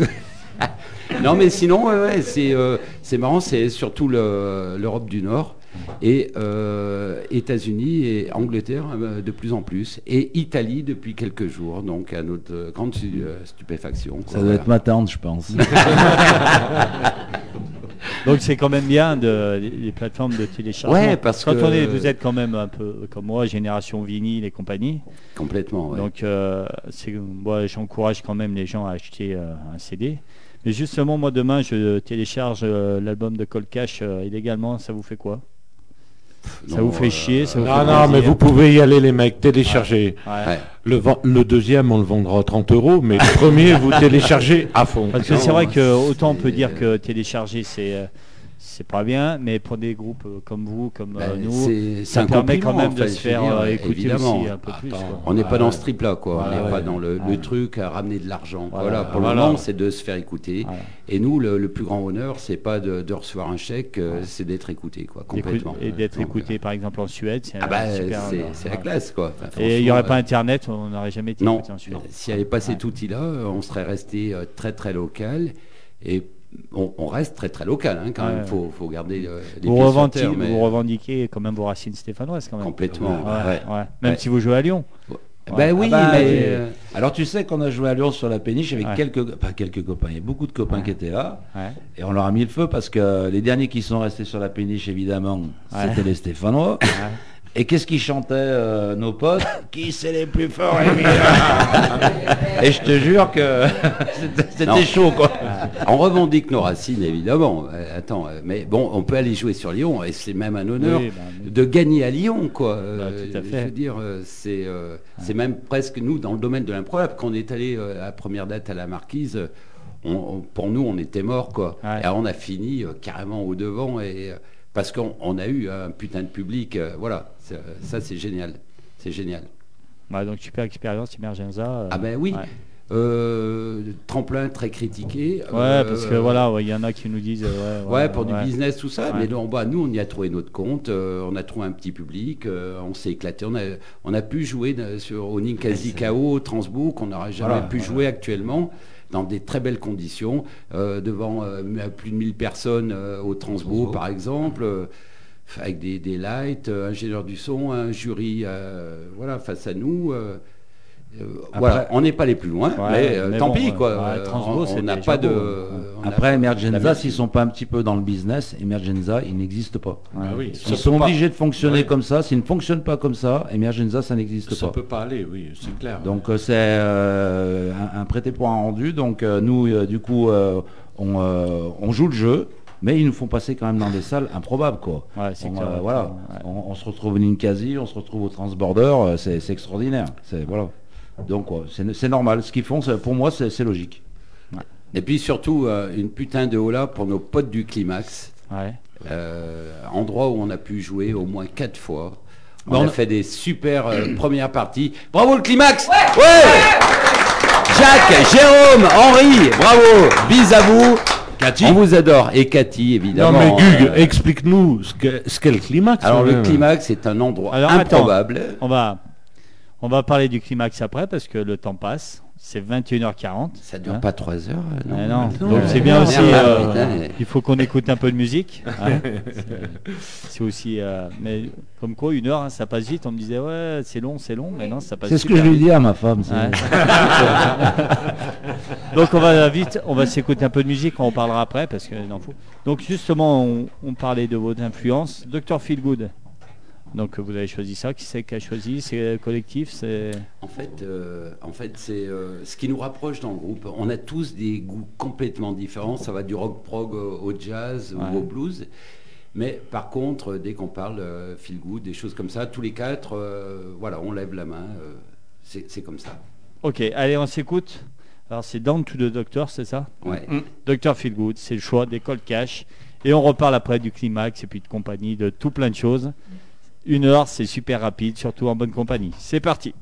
[LAUGHS] non, mais sinon, ouais, ouais, c'est euh, c'est marrant, c'est surtout le- l'Europe du Nord et euh, États-Unis et Angleterre euh, de plus en plus et Italie depuis quelques jours. Donc, à notre euh, grande stu- stupéfaction. quoi,
Ça doit être ma tante, je pense. [LAUGHS] [LAUGHS]
Donc c'est quand même bien de, les, plateformes de téléchargement.
Ouais, parce
quand
que-
on est, vous êtes quand même un peu comme moi, génération vinyle et compagnie.
Complètement. ouais.
Donc euh, moi j'encourage quand même les gens à acheter un CD. Mais justement moi demain je télécharge l'album de Colcash illégalement. Ça vous fait quoi? Ça
Non,
vous fait
euh,
chier ça vous
Non,
fait
non, mais vous pouvez y aller, les mecs, télécharger.
Ouais.
Ouais.
Le, le deuxième, on le vendra à 30 euros, mais le premier, vous [LAUGHS] téléchargez à fond.
Parce que c'est vrai que autant on peut dire que télécharger c'est euh, c'est pas bien, mais pour des groupes euh, comme vous, comme euh,
Ben,
nous, ça permet quand même de se faire
dire,
euh, écouter
évidemment.
aussi un peu plus. Quoi.
On n'est pas dans ce trip-là, quoi. on
Ouais,
n'est pas dans le, truc à ramener de l'argent.
Voilà.
Voilà. Pour
Voilà.
le moment, c'est de se faire écouter. Et nous, le, le plus grand honneur, c'est pas de, de recevoir un chèque, c'est d'être écouté, quoi, complètement.
Et d'être écouté, par exemple, en Suède, c'est
Ah
un
bah, c'est la classe, quoi. Enfin,
Et il n'y aurait pas Internet, on n'aurait jamais été écouté en Suède.
s'il n'y avait pas cet outil-là, on serait resté très très local. Et on, on reste très très local, hein, quand
Ouais.
même. Il faut, faut garder euh, les
Vous, revendiquez,
terre, mais
vous revendiquez quand même vos racines stéphanoises, quand même.
complètement.
Ouais,
ouais.
ouais. Même si vous jouez à Lyon.
Ben oui,
Ah bah,
mais euh,
Alors tu sais qu'on a joué à Lyon sur la péniche avec quelques, pas quelques copains, il y a beaucoup de copains qui étaient là. Et on leur a mis le feu parce que les derniers qui sont restés sur la péniche, évidemment, c'était les Stéphanois. Et qu'est-ce qu'ils chantaient, euh, nos potes [LAUGHS] Qui c'est les plus forts [LAUGHS] Et je te jure que [LAUGHS] c'était- chaud, quoi.
on revendique nos racines, évidemment. Euh, attends, euh, mais bon, on peut aller jouer sur Lyon, et c'est même un honneur
Oui, bah, mais-
de gagner à Lyon, quoi. Euh,
Bah, tout à fait.
Je veux dire, euh, c'est euh, c'est même presque nous dans le domaine de l'improbable. Quand on est allé euh, à la première date à la Marquise, euh, on- on- pour nous, on était morts, quoi.
Ouais.
Et alors, on a fini euh, carrément au devant, et euh, parce qu'on on a eu un putain de public. euh, voilà, ça, c'est génial. C'est génial.
Ouais, donc super expérience, Emergenza. euh,
Ah ben oui.
Ouais,
Euh, tremplin très critiqué.
Ouais,
Euh,
parce que voilà, ouais, il y en a qui nous disent. euh, Ouais,
Ouais, pour du business, tout ça.
Ouais.
Mais non, bah, nous, on y a trouvé notre compte. euh, on a trouvé un petit public. euh, on s'est éclaté. On a, on a pu jouer sur, au Ninkasi KO, au Transbook. On n'aurait jamais
Voilà,
pu
voilà.
jouer actuellement dans des très belles conditions, euh, devant euh, plus de 1000 personnes euh, au Transbo, par exemple. Euh, avec des, des lights, euh, ingénieur du son, un jury euh, voilà, face à nous. euh, euh,
Après-
voilà, on n'est pas les plus loin,
Ouais,
mais, euh,
mais
tant
bon,
pis quoi.
Ouais,
Euh, on- n'a pas de. on a
Après, Emergenza, s'ils sont pas un petit peu dans le business, Emergenza, il n'existe pas.
Ouais.
Ah oui,
Ils
ça
sont
pas-
obligés de fonctionner
Ouais.
comme ça. S'ils ne fonctionnent pas comme ça, Emergenza, ça n'existe
Ça
pas.
peut pas aller, oui, c'est clair.
Donc euh, c'est euh, un, un prêté pour un rendu. Donc euh, nous, euh, du coup, euh, on, euh, on joue le jeu, mais ils nous font passer quand même dans des salles improbables, quoi.
Ouais,
On,
clair.
euh, voilà,
Ouais.
on, on se retrouve au Ninkasi, on se retrouve au Transborder, euh, c'est extraordinaire. C'est voilà. Donc c'est normal. Ce qu'ils font, pour moi, c'est logique.
Et puis surtout, euh, une putain de hola pour nos potes du Climax.
Ouais.
Euh, endroit où on a pu jouer au moins quatre fois. On
Bah, on
a fait des super euh, [CLEARS THROAT] premières parties. Bravo le Climax Ouais, Jacques, Jérôme, Henri, bravo Bis à vous
Cathy
On vous adore. Et Cathy,
Non
évidemment.
mais Gug,
Euh,
explique-nous ce qu'est ce le climax.
alors le
même.
Climax est un endroit
Alors, attends.
improbable.
On va, on va parler du climax après parce que le temps passe. C'est 21h40.
Ça dure
Hein
pas trois heures euh,
Ah non.
Non.
Donc c'est bien aussi. euh, il faut qu'on écoute un peu de musique. [LAUGHS] hein. C'est- aussi. euh, mais comme quoi, une heure, hein, ça passe vite. On me disait ouais, c'est long, c'est long, mais non, ça passe.
C'est ce que je lui dis à ma femme.
Ouais. [LAUGHS] Donc on va vite, on va s'écouter un peu de musique, on en parlera après parce qu'il en faut. Donc justement, on, on parlait de vos influences. Dr Feelgood. Donc vous avez choisi ça. Qui c'est qui a choisi? C'est collectif C'est
En fait, euh, en fait c'est euh, ce qui nous rapproche dans le groupe. On a tous des goûts complètement différents. Ça va du rock prog au, jazz
Ouais.
ou au blues. Mais par contre, dès qu'on parle euh, feel good, des choses comme ça, tous les quatre, euh, voilà, on lève la main. euh, c'est comme ça.
Ok, allez, on s'écoute. Alors c'est Down to the Doctor, c'est ça?
Ouais.
Dr Feelgood, c'est le choix des Cold Cash. Et on reparle après du climax et puis de compagnie, de tout plein de choses. Une heure, c'est super rapide, surtout en bonne compagnie. C'est parti.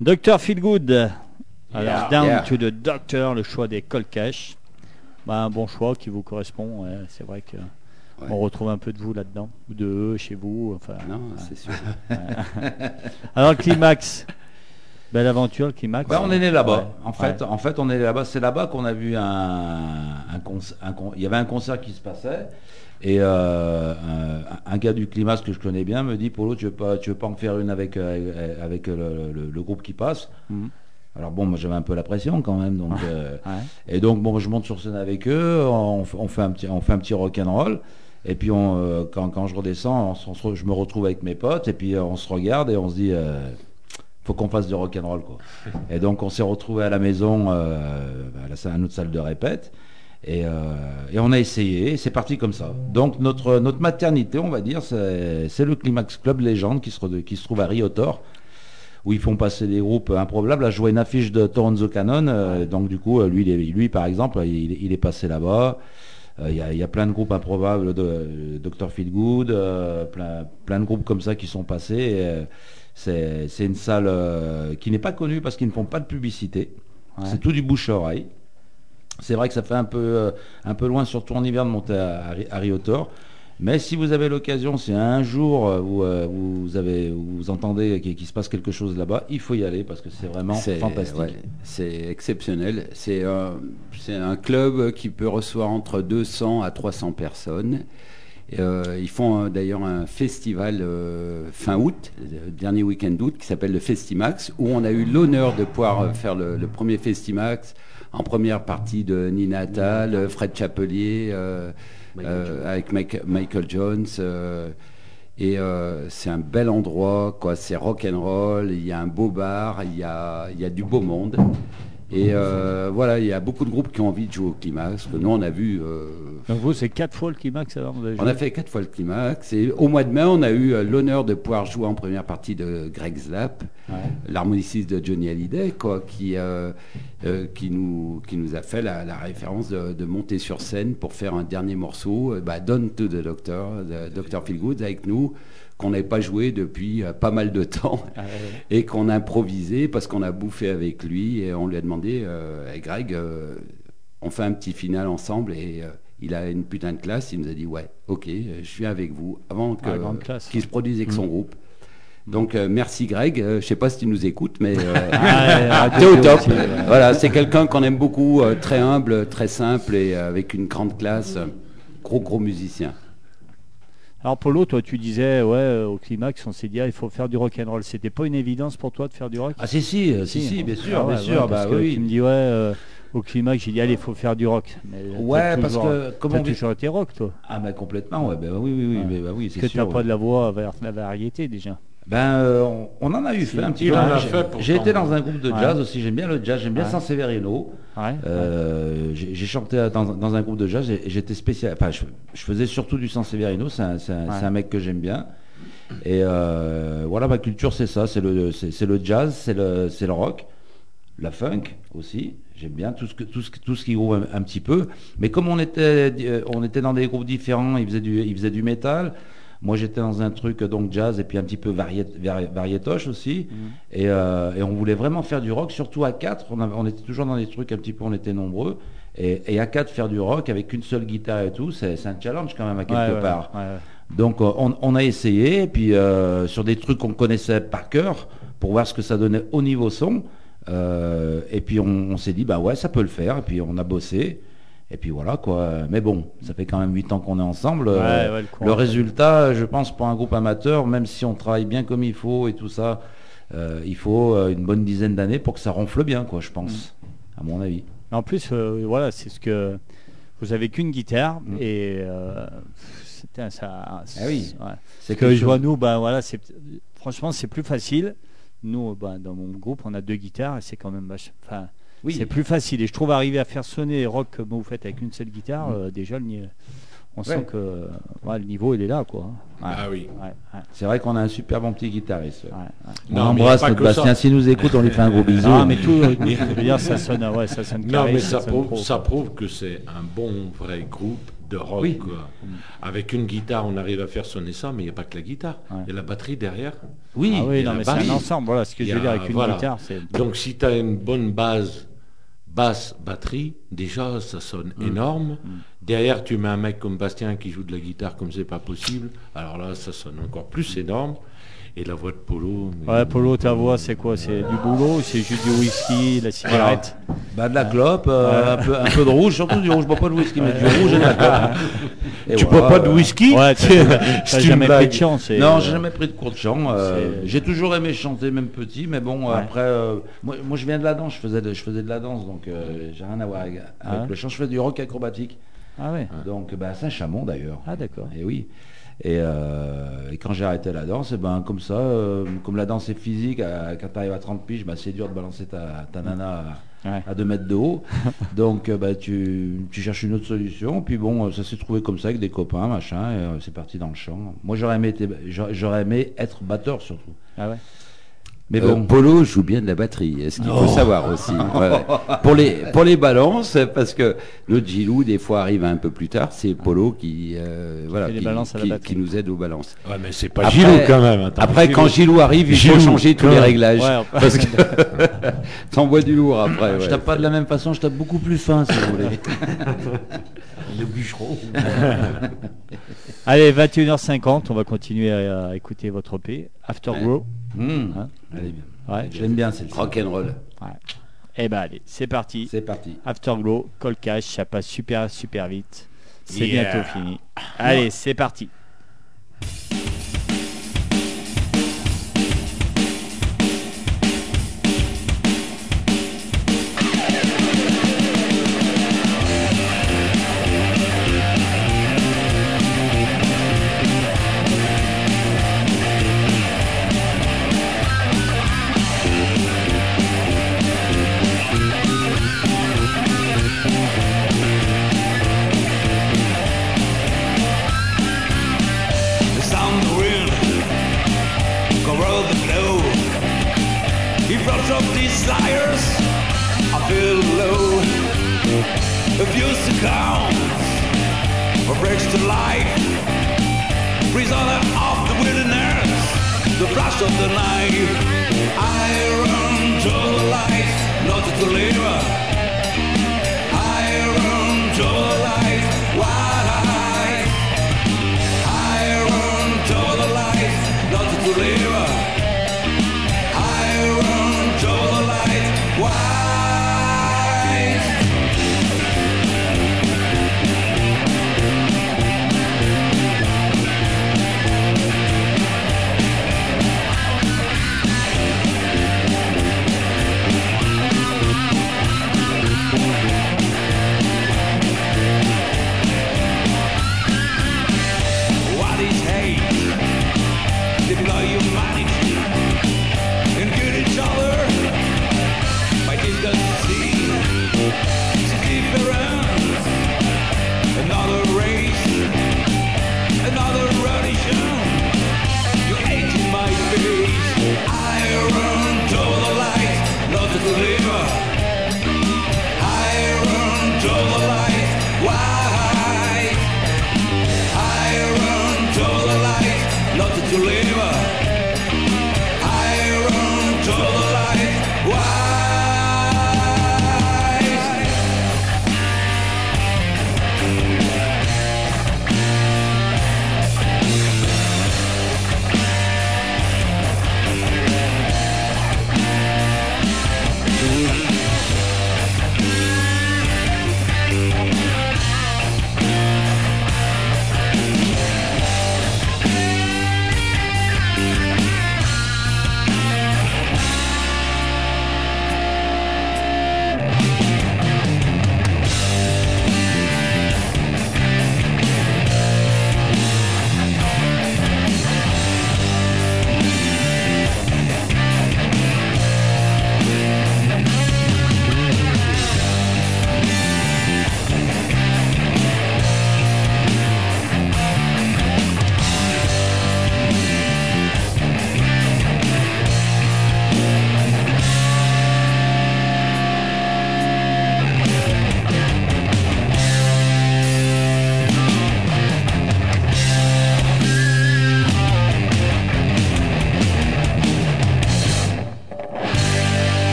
Docteur Feelgood. Alors,
Yeah,
Down
yeah.
to the Doctor, le choix des Cold Cash. Bah, un bon choix qui vous correspond. ouais, c'est vrai que
Ouais.
on retrouve un peu de vous là-dedans, ou de eux chez vous. Enfin,
Non, c'est sûr.
Alors, le climax. Belle aventure, le climax.
Bah, on est né là-bas. En fait,
Ouais.
en fait, on est là-bas. C'est là-bas qu'on a vu un, con- Il y avait un concert qui se passait. Et euh, un, un gars du Climax que je connais bien me dit Polo, tu veux pas, tu veux pas en faire une avec euh, avec le, le- le groupe qui passe
Mhm.
Alors bon, moi j'avais un peu la pression quand même, donc euh,
Ouais.
et donc bon, je monte sur scène avec eux, on, fait un petit, on fait un petit rock and roll. Et puis on, euh, quand, quand je redescends, on on je me retrouve avec mes potes et puis euh, on se regarde et on se dit, euh, faut qu'on fasse du rock and roll quoi. [LAUGHS] Et donc on s'est retrouvé à la maison, euh, à la à notre salle de répète. Et, euh, et on a essayé, et c'est parti comme ça. Donc notre, notre maternité, on va dire, c'est le Climax Club Légende qui se, qui se trouve à Riotor, où ils font passer des groupes improbables. Je vois une affiche de Toronzo Cannon, euh, donc du coup, euh, lui, lui par exemple, il, il est passé là-bas. Euh, Il y, a- il y a plein de groupes improbables, de, Dr. Feelgood, euh, plein, plein de groupes comme ça qui sont passés. euh, c'est une salle euh, qui n'est pas connue parce qu'ils ne font pas de publicité.
Ouais.
C'est tout du bouche à oreille. C'est vrai que ça fait un peu, euh, un peu loin, surtout en hiver, de monter à, à Ri- à Riotor. Mais si vous avez l'occasion, si un jour euh, vous, euh, vous, avez, vous entendez qu'il se passe quelque chose là-bas, il faut y aller parce que c'est vraiment fantastique.
ouais, c'est exceptionnel. C'est euh, c'est un club qui peut recevoir entre 200 à 300 personnes. Euh, ils font euh, d'ailleurs un festival euh, fin août, le dernier week-end d'août, qui s'appelle le Festimax, où on a eu l'honneur de pouvoir faire le, le premier Festimax en première partie de Nina Tal, euh, Fred Chapelier, avec Mike- Michael Jones. et c'est un bel endroit, quoi. C'est rock and roll. Il y a un beau bar, il y a, il y a du beau monde. Et euh, voilà, il y a beaucoup de groupes qui ont envie de jouer au climax. Que nous, on a vu. euh,
Donc vous, c'est quatre fois le climax alors vous avez
on a fait quatre fois le climax. Et au mois de mai, on a eu euh, l'honneur de pouvoir jouer en première partie de Greg Slap, l'harmoniciste de Johnny Hallyday, quoi, qui, euh, qui, nous, qui nous a fait la, la référence de, de monter sur scène pour faire un dernier morceau, bah, Don to the Doctor, de Dr. Feelgood, avec nous, qu'on n'avait pas joué depuis euh, pas mal de temps
Ah, ouais.
et qu'on a improvisé parce qu'on a bouffé avec lui et on lui a demandé, euh, Hey, Greg, euh, on fait un petit final ensemble et euh, il a une putain de classe. Il nous a dit ouais, ok, je suis avec vous avant que-
Ah, classe.
qu'il se produise avec son groupe. Donc euh, merci Greg. Euh, je sais pas si tu nous écoutes, mais euh, [LAUGHS]
Ah,
t'es au top.
aussi.
Voilà, c'est quelqu'un qu'on aime beaucoup, très humble, très simple et avec une grande classe. Gros gros musicien.
Alors Polo, toi tu disais ouais euh, au climax on s'est dit ah, il faut faire du rock and roll. C'était pas une évidence pour toi de faire du rock?
Ah si si euh, si si, bien sûr
Ah ouais,
bien sûr
ouais, parce
bah
que
oui.
Tu me dis ouais euh, au climax j'ai dit allez il faut faire du rock. Mais
Ouais, parce
toujours-
que comme
t'as
on
toujours été rock toi.
Ah bah complètement ouais bah oui oui oui
Ouais.
mais bah oui c'est
Parce que
sûr.
t'as pas de la voix vers la variété déjà.
Ben, euh, on, on en a eu fait un petit peu. J'ai- été dans un groupe de
Ouais.
jazz aussi, j'aime bien le jazz, j'aime bien
Ouais.
San Severino.
Ouais.
Euh, J'ai chanté dans, dans un groupe de jazz et, j'étais spécial. Enfin, je, je faisais surtout du San Severino, c'est un, mec que j'aime bien. Et euh, voilà, ma culture c'est ça, c'est le, c'est le jazz, c'est le, le rock, la funk aussi. J'aime bien tout ce, que, tout, ce, tout ce qui groove un, un petit peu. Mais comme on était, on était dans des groupes différents, ils faisaient du, ils faisaient du métal. Moi, j'étais dans un truc donc jazz et puis un petit peu varié, vari- variétoche aussi. Et, euh, et on voulait vraiment faire du rock, surtout à quatre. On, avait- on était toujours dans des trucs un petit peu, on était nombreux. Et, et à quatre, faire du rock avec une seule guitare et tout, c'est un challenge quand même à quelque
Ouais,
part.
ouais, ouais.
Donc euh, on, on a essayé, et puis euh, sur des trucs qu'on connaissait par cœur, pour voir ce que ça donnait au niveau son. Euh, et puis on, on s'est dit, bah ouais, ça peut le faire. Et puis on a bossé. Et puis voilà quoi. Mais bon, ça fait quand même 8 ans qu'on est ensemble. Euh,
Ouais, le
résultat, je pense, pour un groupe amateur, même si on travaille bien comme il faut et tout ça, euh, il faut euh, une bonne dizaine d'années pour que ça ronfle bien, quoi, je pense,
Mm.
à mon avis.
En plus, euh, voilà, c'est ce que vous avez qu'une guitare
Mm.
et c'était ça.
Ah oui.
ouais.
C'est
que je vois nous, ben voilà, c'est franchement c'est plus facile. Nous, ben, dans mon groupe, on a deux guitares et c'est quand même enfin,
Oui.
c'est plus facile. Et je trouve arriver à faire sonner rock comme vous faites avec une seule guitare, euh, déjà le ni- on
Ouais.
sent que ouais, le niveau il est là quoi. Ouais,
Ah oui.
ouais, ouais,
C'est vrai qu'on a un super bon petit guitariste.
ouais, ouais.
On
Non, mais
embrasse
y a pas
notre
que ça.
Bastien. S'il nous écoute, on lui fait un gros bisou.
Non, mais tout, euh, [LAUGHS] je veux dire, ça sonne, ouais, ça sonne
Non,
carré,
mais ça
sonne
prouve,
pro.
ça prouve que c'est un bon vrai groupe de rock.
Oui.
quoi. Avec une guitare, on arrive à faire sonner ça, mais il n'y a pas que la guitare. Il
Ouais.
y a la batterie derrière.
Oui,
Ah oui, non, mais c'est un ensemble. Voilà ce que
Il
je
y
veux dire
a-
avec une
voilà.
guitare. c'est
Donc si tu as une bonne base, basse, batterie, déjà ça sonne
Mm.
énorme. Derrière, tu mets un mec comme Bastien qui joue de la guitare comme c'est pas possible. Alors là, ça sonne encore plus énorme. Et la voix de Polo. mais-
Ouais, Polo, ta voix, c'est quoi? C'est du boulot ou c'est juste du whisky, la cigarette?
Bah, de la clope, euh, un, peu, un peu de rouge, surtout du rouge. Je bois pas de whisky, mais du rouge et de la clope. [LAUGHS] Et
Tu
voilà,
bois pas de whisky?
Ouais, [LAUGHS] t'as [LAUGHS] jamais pris de chance. et,
Non, j'ai jamais pris de cours de chant. euh, j'ai toujours aimé chanter, même petit, mais bon,
Ouais.
après, euh, moi, moi, je viens de la danse, je faisais de, je faisais de la danse, donc euh, j'ai rien à voir avec, avec le chant. Je fais du rock acrobatique,
Ah ouais.
donc bah, Saint-Chamond d'ailleurs.
Ah d'accord.
Et oui. Et, euh, et quand j'ai arrêté la danse, eh ben, comme ça, euh, comme la danse est physique, à- quand tu arrives à 30 piges, bah, c'est dur de balancer ta, ta nana à,
Ouais.
à 2 mètres de haut. [LAUGHS] Donc euh, bah, tu, tu cherches une autre solution. Puis bon, ça s'est trouvé comme ça avec des copains, machin, et c'est parti dans le chant. Moi j'aurais aimé, j'aurais aimé être batteur surtout.
Ah ouais.
Mais
Euh,
bon,
Polo joue bien de la batterie, est-ce qu'il faut savoir aussi. [LAUGHS] Ouais, ouais. Pour les pour les balances, parce que notre Gilou des fois arrive un peu plus tard, c'est Polo qui euh, voilà qui, nous aide aux balances.
Ouais, mais c'est pas
Après-
Gilou quand même. attends.
Après,
Gilou-
quand Gilou arrive, il faut changer tous les réglages.
Ouais, [LAUGHS]
parce que [LAUGHS] t'envoies du lourd après.
je tape pas de la même façon, je tape beaucoup plus fin si vous voulez. Le bûcheron. [LAUGHS]
Allez, 21h50, on va continuer à, à écouter votre EP, Afterglow.
Mmh.
Hein
Elle est bien.
Ouais.
Celle-ci.
Rock'n'roll.
Eh ben allez, c'est parti.
C'est parti.
Afterglow, Cold Cash, ça passe super super vite. C'est
Yeah.
bientôt fini. Allez, c'est parti.
Breaks to life. Prisoner of the wilderness, the flash of the night. I run to the light, not to live.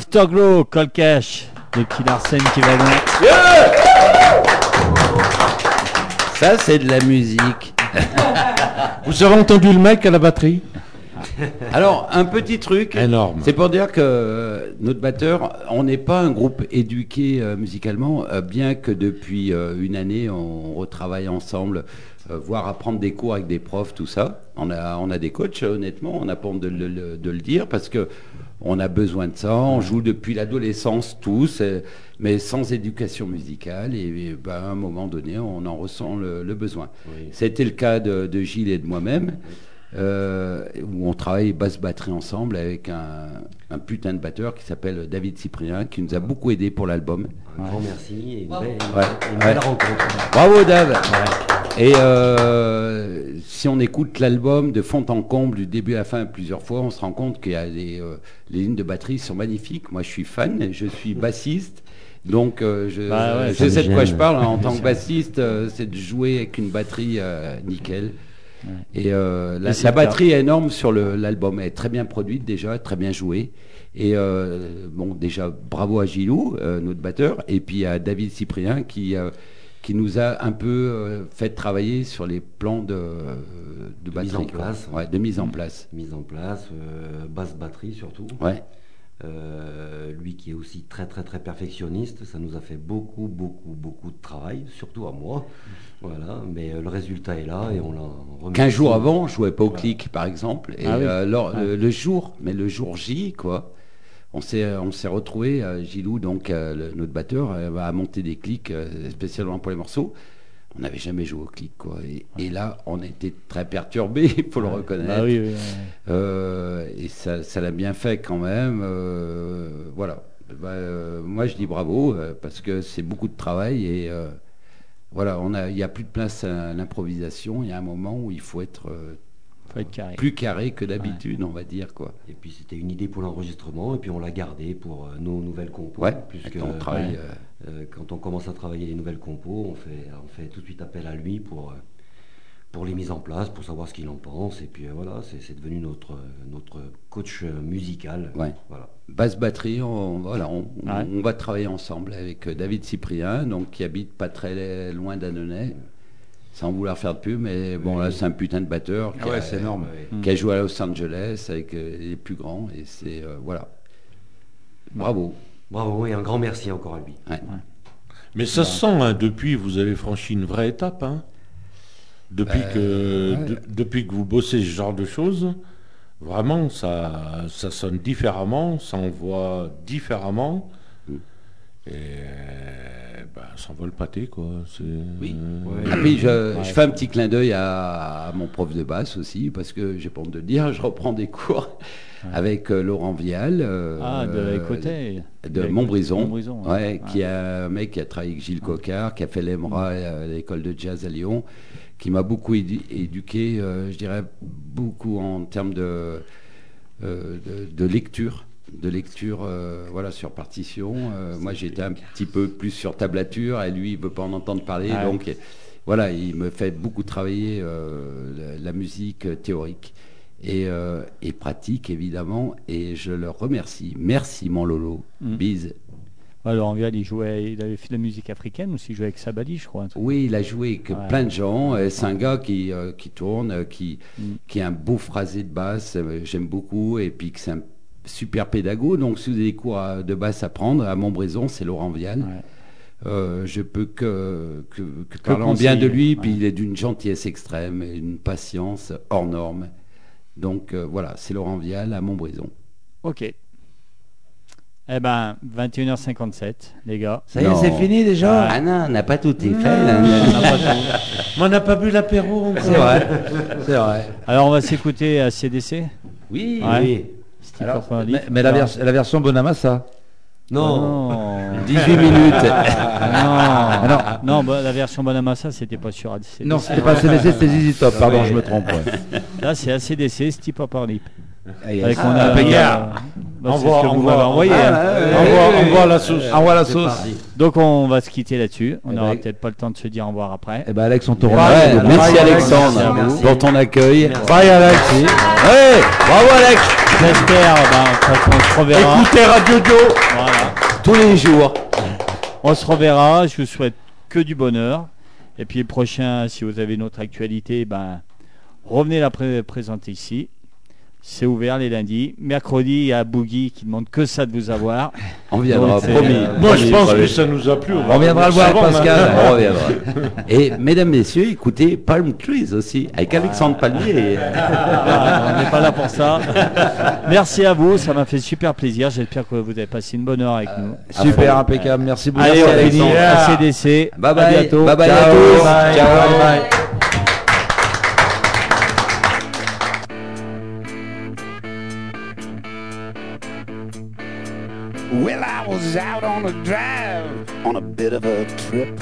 Afterglow, Cold Cash, le petit Larsen qui va bien.
Ça, c'est de la musique. [LAUGHS]
Vous avez entendu le mec à la batterie?
Alors, un petit truc.
Énorme.
C'est pour dire que euh, notre batteur, on n'est pas un groupe éduqué euh, musicalement, euh, bien que depuis une année, on retravaille ensemble, voire apprendre des cours avec des profs, tout ça. On a, on a des coachs, honnêtement, on a pas honte de, de le dire, parce que on a besoin de ça. On joue depuis l'adolescence tous, euh, mais sans éducation musicale. Et, ben, à un moment donné, on en ressent le, le besoin. C'était le cas de, de Gilles et de moi-même. euh, où on travaille basse-batterie ensemble avec un, un putain de batteur qui s'appelle David Cyprien, qui nous a beaucoup aidé pour l'album.
Un grand merci et une belle,
Ouais,
une
ouais.
belle rencontre.
Bravo Dave Et euh, si on écoute l'album de fond en comble, du début à la fin, plusieurs fois, on se rend compte qu'il y a des, euh, les lignes de batterie sont magnifiques. Moi, je suis fan, je suis [LAUGHS] bassiste. Donc, euh, je,
Bah ouais,
je sais de quoi je parle. en tant que [LAUGHS] bassiste, euh, c'est de jouer avec une batterie euh, Et euh, la, batterie est énorme sur l'album. Elle est très bien produite déjà, très bien jouée. Et euh, bon, déjà, bravo à Gilou, euh, notre batteur, et puis à David Cyprien qui, qui nous a un peu fait travailler sur les plans de, de batterie.
mise en place.
Ouais, de mise en place.
Mise en place, basse batterie surtout.
Ouais.
Euh, lui qui est aussi très très très perfectionniste, ça nous a fait beaucoup beaucoup beaucoup de travail, surtout à moi. Voilà, mais euh, le résultat est là et on l'a remis.
15 jours avant, je jouais pas au clic, par exemple. Et
Ah oui.
euh,
Ah.
le, le jour, mais le jour J, quoi, on s'est on s'est retrouvé, Gilou, donc euh, le- notre batteur, euh, à monter des clics euh, spécialement pour les morceaux. On n'avait jamais joué au clic, quoi. Et, et là, on était très perturbé, il [LAUGHS] faut le reconnaître.
Bah oui, oui, oui.
Euh, et ça ça l'a bien fait quand même. euh, voilà. Bah, euh, moi, je dis bravo parce que c'est beaucoup de travail et voilà, on a, il n'y a plus de place à l'improvisation. Il y a un moment où il faut être
Faut être carré.
plus carré que d'habitude, on va dire quoi.
Et puis c'était une idée pour l'enregistrement et puis on l'a gardé pour euh, nos nouvelles compos.
Ouais,
puisque
quand on travaille,
euh, euh, quand on commence à travailler les nouvelles compos, on fait, on fait tout de suite appel à lui pour, pour les mises en place, pour savoir ce qu'il en pense. Et puis euh, voilà, c'est devenu notre, notre coach musical.
Ouais.
Voilà.
Basse batterie, on, voilà, on,
Ouais.
on va travailler ensemble avec David Cyprien, donc qui habite pas très loin d'Annonay. Sans vouloir faire de pub, mais bon là c'est un putain de batteur qui,
Ah ouais,
a,
c'est énorme.
qui a joué à Los Angeles avec euh, les plus grands et c'est euh, voilà. Bravo.
Bravo et un grand merci encore à lui.
Ouais.
Mais ça se sent, hein, depuis, vous avez franchi une vraie étape. hein. Depuis,
Ben,
que,
ouais.
de- depuis que vous bossez ce genre de choses, vraiment, ça, ça sonne différemment, ça envoie différemment. Et euh, ben, ça envoie le pâté, quoi.
Oui.
Ouais.
Et puis je, je fais un petit clin d'œil à, à mon prof de basse aussi, parce que j'ai pas honte de le dire, [LAUGHS] je reprends des cours avec euh, Laurent Vial. euh,
Ah, de
euh,
côté.
de Montbrison,
Montbrison,
ouais,
ouais.
qui est un mec qui a travaillé avec Gilles Cocard, qui a fait l'EMRA à l'école de jazz à Lyon, qui m'a beaucoup édu- éduqué, euh, je dirais, beaucoup en termes de, euh, de, de lecture, de lecture euh, voilà, sur partition. Euh, moi, j'étais un petit peu plus sur tablature, et lui, il veut pas en entendre parler,
Ah
donc voilà, il me fait beaucoup travailler euh, la, la musique théorique et, et pratique, évidemment, et je le remercie. Merci, mon Lolo.
Mm.
Bise.
Alors, il jouait, il avait fait de la musique africaine aussi, il jouait avec Sabali, je crois.
Oui, il a joué avec
Ouais.
plein de gens. C'est un gars qui, qui tourne, qui,
Mm.
qui a un beau phrasé de basse, j'aime beaucoup, et puis que c'est un super pédago. Donc, si vous avez des cours à- de basse à prendre, à Montbrison, c'est Laurent Vial.
Ouais.
Euh, je peux que, que, que
conseiller,
bien de lui, puis il est d'une gentillesse extrême et une patience hors norme. Donc euh, voilà, c'est Laurent Vial à Montbrison.
Ok. Eh ben, 21h57, les gars.
Ça y est, c'est fini déjà
Ah non, on n'a pas tout est fait. là. [LAUGHS]
On n'a pas bu l'apéro encore.
C'est vrai.
Alors, on va s'écouter à CDC.
Oui,
Ouais.
oui.
Steve
Alors,
Purple
mais, la,
Alors-
vers- la version Bonamassa
Non,
Non.
18 minutes.
Ah non. [LAUGHS] non, bah, la version Bonamassa, c'était pas sur ACDC.
Non, c'était pas CDC, c'était ZZ Top, pardon, je me trompe. ouais.
Là, c'est ACDC, Steve Lip. Avec
Ah,
mon ami,
Pégard.
euh, Bah,
Envoie-. Ah, la sauce.
Envoie la sauce.
Donc on va se quitter là-dessus. On
Eh
n'aura
ben-
peut-être pas le temps de se dire au revoir après.
Eh ben Alex, on te remercie.
merci Alexandre pour ton accueil.
Bye Alex.
Bravo Alex.
J'espère, ben, de toute façon, on se reverra.
Écoutez Radio Dio.
Voilà.
Tous les jours.
On se reverra. Je vous souhaite que du bonheur. Et puis le prochain, si vous avez une autre actualité, ben, revenez la pré- présenter ici. C'est ouvert les lundis. Mercredi, il y a Boogie qui demande que ça de vous avoir.
On viendra, promis.
euh,
Moi, je pense
promis.
que ça nous a plu.
On viendra le voir,
bon,
Pascal. [LAUGHS]
On reviendra. Et mesdames, messieurs, écoutez Palm Trees aussi, avec Alexandre Palmier.
Voilà, [LAUGHS] on n'est pas là pour ça. Merci à vous, ça m'a fait super plaisir. J'espère que vous avez passé une bonne heure avec nous.
Super impeccable. Merci beaucoup.
Allez, on finit
Alexandre.
à CDC.
Bye
À
bye.
bientôt.
Bye bye
Ciao.
à tous.
Bye.
Ciao.
Bye bye.
Well, I was out on a drive on a bit of a trip,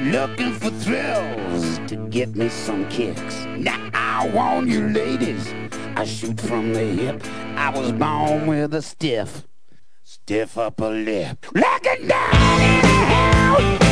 looking for thrills to get me some kicks. Now, I warn you, ladies, I shoot from the hip. I was born with a stiff, stiff upper lip. Like a in a house,